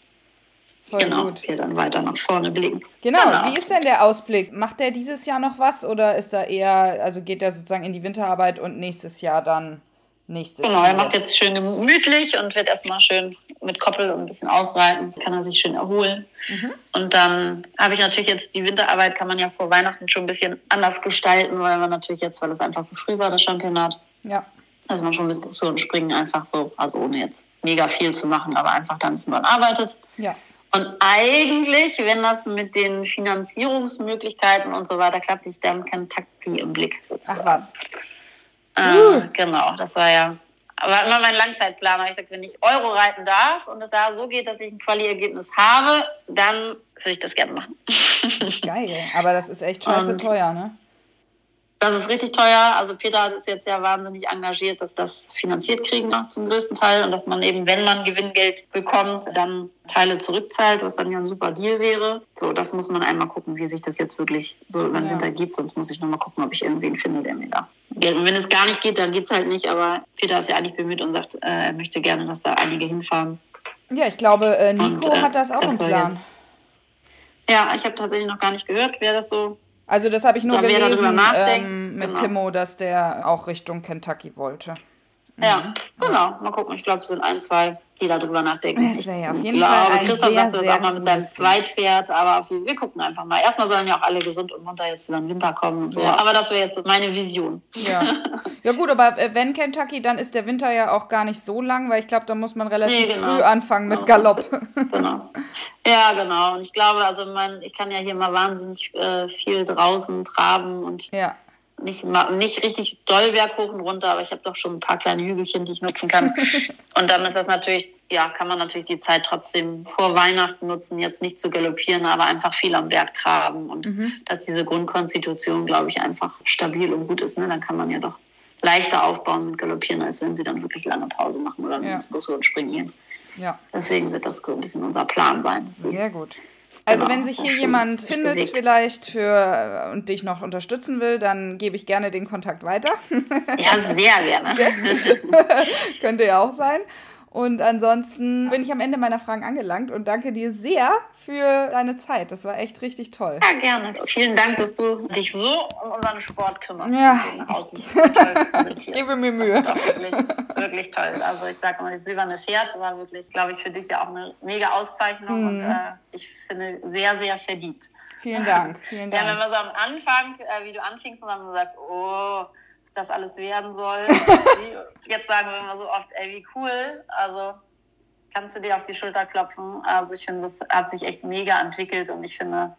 Voll genau, gut. wir dann weiter nach vorne blicken. Genau. genau. wie ist denn der Ausblick? Macht der dieses Jahr noch was oder ist er eher, also geht er sozusagen in die Winterarbeit und nächstes Jahr dann nächstes Genau, er macht jetzt schön gemütlich und wird erstmal schön mit Koppel und ein bisschen ausreiten, kann er sich schön erholen. Mhm. Und dann habe ich natürlich jetzt die Winterarbeit, kann man ja vor Weihnachten schon ein bisschen anders gestalten, weil man natürlich jetzt, weil es einfach so früh war, das Championat. Ja. Also man schon ein bisschen zu und springen einfach so, also ohne jetzt mega viel zu machen, aber einfach da ein bisschen dran arbeitet. Ja. Und eigentlich, wenn das mit den Finanzierungsmöglichkeiten und so weiter klappt, ich dann Kentucky im Blick. Sozusagen. Ach was. Äh, uh. Genau, das war ja war immer mein Langzeitplan. Ich sagte, wenn ich Euro reiten darf und es da so geht, dass ich ein Quali-Ergebnis habe, dann würde ich das gerne machen. Geil, aber das ist echt scheiße und teuer, ne? Das ist richtig teuer. Also Peter hat es jetzt ja wahnsinnig engagiert, dass das finanziert kriegen noch zum größten Teil und dass man eben, wenn man Gewinngeld bekommt, dann Teile zurückzahlt, was dann ja ein super Deal wäre. So, das muss man einmal gucken, wie sich das jetzt wirklich so über den ja. Winter gibt. Sonst muss ich nochmal gucken, ob ich irgendwen finde, der mir da Geld. Und wenn es gar nicht geht, dann geht es halt nicht. Aber Peter ist ja eigentlich bemüht und sagt, äh, er möchte gerne, dass da einige hinfahren. Ja, ich glaube, äh, Nico und, äh, hat das auch das im Plan. Jetzt, ja, ich habe tatsächlich noch gar nicht gehört, wer das so also das habe ich nur gelesen ähm, mit genau. Timo, dass der auch Richtung Kentucky wollte. Ja, mhm. genau. Mal gucken. Ich glaube, es sind ein, zwei die darüber nachdenken. Das ja auf jeden ich glaube, Christoph sagte das auch mal mit seinem Zweitpferd, aber wir gucken einfach mal. Erstmal sollen ja auch alle gesund und munter jetzt über den Winter kommen und so. Ja. Aber das wäre jetzt so meine Vision. Ja. ja gut, aber äh, wenn Kentucky, dann ist der Winter ja auch gar nicht so lang, weil ich glaube, da muss man relativ nee, genau. früh anfangen mit genau. Galopp. genau. Ja, genau. Und ich glaube, also mein, ich kann ja hier mal wahnsinnig äh, viel draußen traben und ja nicht, nicht richtig doll Berg hoch und runter, aber ich habe doch schon ein paar kleine Hügelchen, die ich nutzen kann. und dann ist das natürlich, ja, kann man natürlich die Zeit trotzdem vor Weihnachten nutzen, jetzt nicht zu galoppieren, aber einfach viel am Berg traben und mhm. dass diese Grundkonstitution, glaube ich, einfach stabil und gut ist. Ne? Dann kann man ja doch leichter aufbauen mit Galoppieren, als wenn sie dann wirklich lange Pause machen oder ja. ins und springen. Ja. Deswegen wird das ein bisschen unser Plan sein. Sehr gut. Also genau, wenn sich hier jemand findet bewegt. vielleicht für und dich noch unterstützen will, dann gebe ich gerne den Kontakt weiter. Ja, sehr gerne. Könnte ja auch sein. Und ansonsten bin ich am Ende meiner Fragen angelangt und danke dir sehr für deine Zeit. Das war echt richtig toll. Ja, gerne. Vielen Dank, dass du dich so um unseren Sport kümmerst. Ja, ich, gebe mir Mühe. Wirklich, wirklich, toll. Also ich sage mal, das silberne Pferd war wirklich, glaube ich, für dich ja auch eine mega Auszeichnung mhm. und äh, ich finde sehr, sehr verdient. Vielen Dank. Vielen Dank. Ja, wenn man so am Anfang, äh, wie du anfingst und dann sagt, oh, das alles werden soll. Jetzt sagen wir immer so oft, ey, wie cool. Also kannst du dir auf die Schulter klopfen. Also ich finde, das hat sich echt mega entwickelt und ich finde,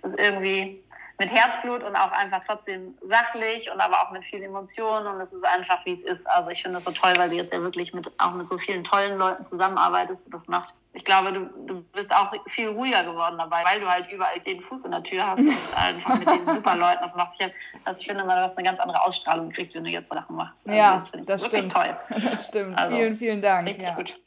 das ist irgendwie mit Herzblut und auch einfach trotzdem sachlich und aber auch mit viel Emotion und es ist einfach, wie es ist. Also ich finde das so toll, weil du jetzt ja wirklich mit, auch mit so vielen tollen Leuten zusammenarbeitest und das macht. Ich glaube, du, du bist auch viel ruhiger geworden dabei, weil du halt überall den Fuß in der Tür hast und einfach mit den super Leuten. Das macht sich halt, also ich finde mal, du hast eine ganz andere Ausstrahlung gekriegt, wenn du jetzt Sachen machst. Also ja, das, das stimmt. Toll. Das stimmt. Also, vielen, vielen Dank. Richtig ja. gut.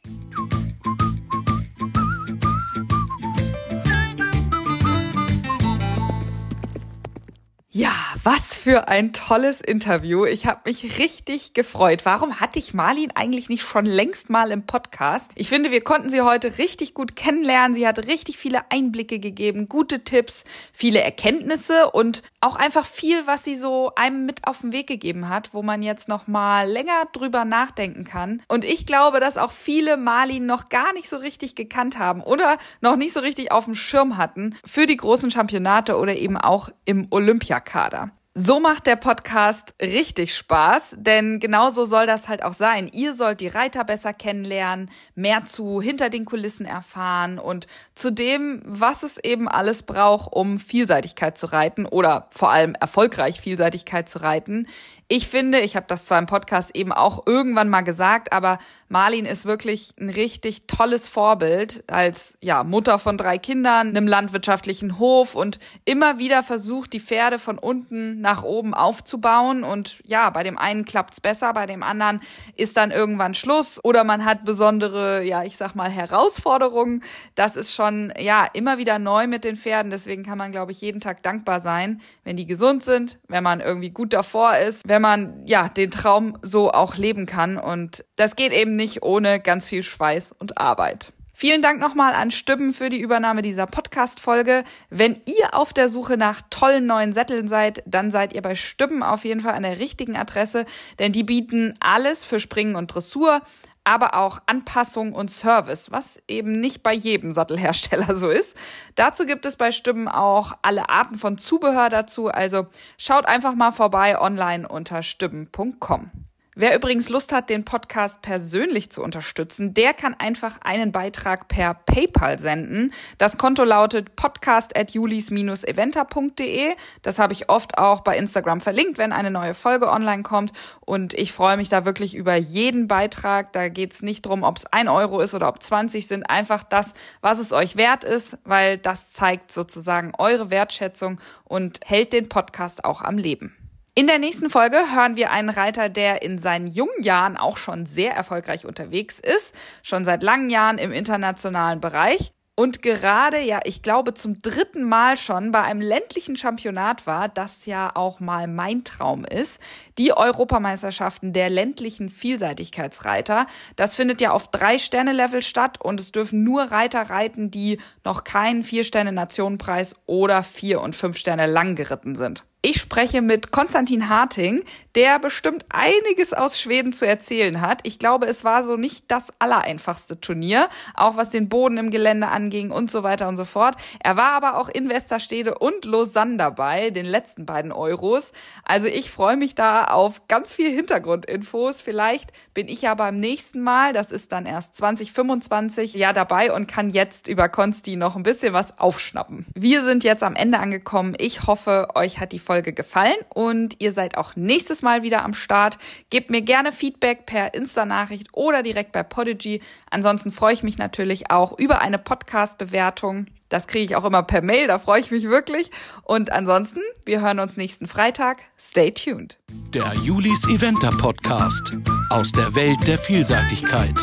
Ja, was für ein tolles Interview. Ich habe mich richtig gefreut. Warum hatte ich Marlin eigentlich nicht schon längst mal im Podcast? Ich finde, wir konnten sie heute richtig gut kennenlernen. Sie hat richtig viele Einblicke gegeben, gute Tipps, viele Erkenntnisse und auch einfach viel, was sie so einem mit auf den Weg gegeben hat, wo man jetzt noch mal länger drüber nachdenken kann. Und ich glaube, dass auch viele Marlin noch gar nicht so richtig gekannt haben oder noch nicht so richtig auf dem Schirm hatten für die großen Championate oder eben auch im Olympia Kader. So macht der Podcast richtig Spaß, denn genauso soll das halt auch sein. Ihr sollt die Reiter besser kennenlernen, mehr zu hinter den Kulissen erfahren und zu dem, was es eben alles braucht, um Vielseitigkeit zu reiten oder vor allem erfolgreich Vielseitigkeit zu reiten. Ich finde, ich habe das zwar im Podcast eben auch irgendwann mal gesagt, aber Marlin ist wirklich ein richtig tolles Vorbild als ja, Mutter von drei Kindern, einem landwirtschaftlichen Hof und immer wieder versucht, die Pferde von unten nach oben aufzubauen. Und ja, bei dem einen klappt's besser, bei dem anderen ist dann irgendwann Schluss oder man hat besondere, ja, ich sag mal, Herausforderungen. Das ist schon, ja, immer wieder neu mit den Pferden. Deswegen kann man, glaube ich, jeden Tag dankbar sein, wenn die gesund sind, wenn man irgendwie gut davor ist, wenn man, ja, den Traum so auch leben kann. Und das geht eben nicht ohne ganz viel Schweiß und Arbeit. Vielen Dank nochmal an Stübben für die Übernahme dieser Podcast-Folge. Wenn ihr auf der Suche nach tollen neuen Sätteln seid, dann seid ihr bei Stübben auf jeden Fall an der richtigen Adresse, denn die bieten alles für Springen und Dressur, aber auch Anpassung und Service, was eben nicht bei jedem Sattelhersteller so ist. Dazu gibt es bei Stimmen auch alle Arten von Zubehör dazu, also schaut einfach mal vorbei online unter stimmen.com. Wer übrigens Lust hat, den Podcast persönlich zu unterstützen, der kann einfach einen Beitrag per PayPal senden. Das Konto lautet podcast.julis-eventer.de. Das habe ich oft auch bei Instagram verlinkt, wenn eine neue Folge online kommt. Und ich freue mich da wirklich über jeden Beitrag. Da geht es nicht drum, ob es ein Euro ist oder ob 20 sind. Einfach das, was es euch wert ist, weil das zeigt sozusagen eure Wertschätzung und hält den Podcast auch am Leben. In der nächsten Folge hören wir einen Reiter, der in seinen jungen Jahren auch schon sehr erfolgreich unterwegs ist, schon seit langen Jahren im internationalen Bereich und gerade, ja, ich glaube zum dritten Mal schon bei einem ländlichen Championat war, das ja auch mal mein Traum ist, die Europameisterschaften der ländlichen Vielseitigkeitsreiter. Das findet ja auf drei Sterne Level statt und es dürfen nur Reiter reiten, die noch keinen vier Sterne Nationenpreis oder vier und fünf Sterne lang geritten sind. Ich spreche mit Konstantin Harting, der bestimmt einiges aus Schweden zu erzählen hat. Ich glaube, es war so nicht das allereinfachste Turnier, auch was den Boden im Gelände anging und so weiter und so fort. Er war aber auch in Westerstede und Lausanne dabei, den letzten beiden Euros. Also ich freue mich da auf ganz viel Hintergrundinfos. Vielleicht bin ich ja beim nächsten Mal, das ist dann erst 2025, ja dabei und kann jetzt über Konsti noch ein bisschen was aufschnappen. Wir sind jetzt am Ende angekommen. Ich hoffe, euch hat die Folge Folge gefallen und ihr seid auch nächstes Mal wieder am Start. Gebt mir gerne Feedback per Insta-Nachricht oder direkt bei Podigy. Ansonsten freue ich mich natürlich auch über eine Podcast-Bewertung. Das kriege ich auch immer per Mail, da freue ich mich wirklich. Und ansonsten, wir hören uns nächsten Freitag. Stay tuned. Der Julis Eventer Podcast aus der Welt der Vielseitigkeit.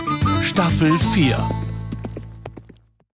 Staffel 4.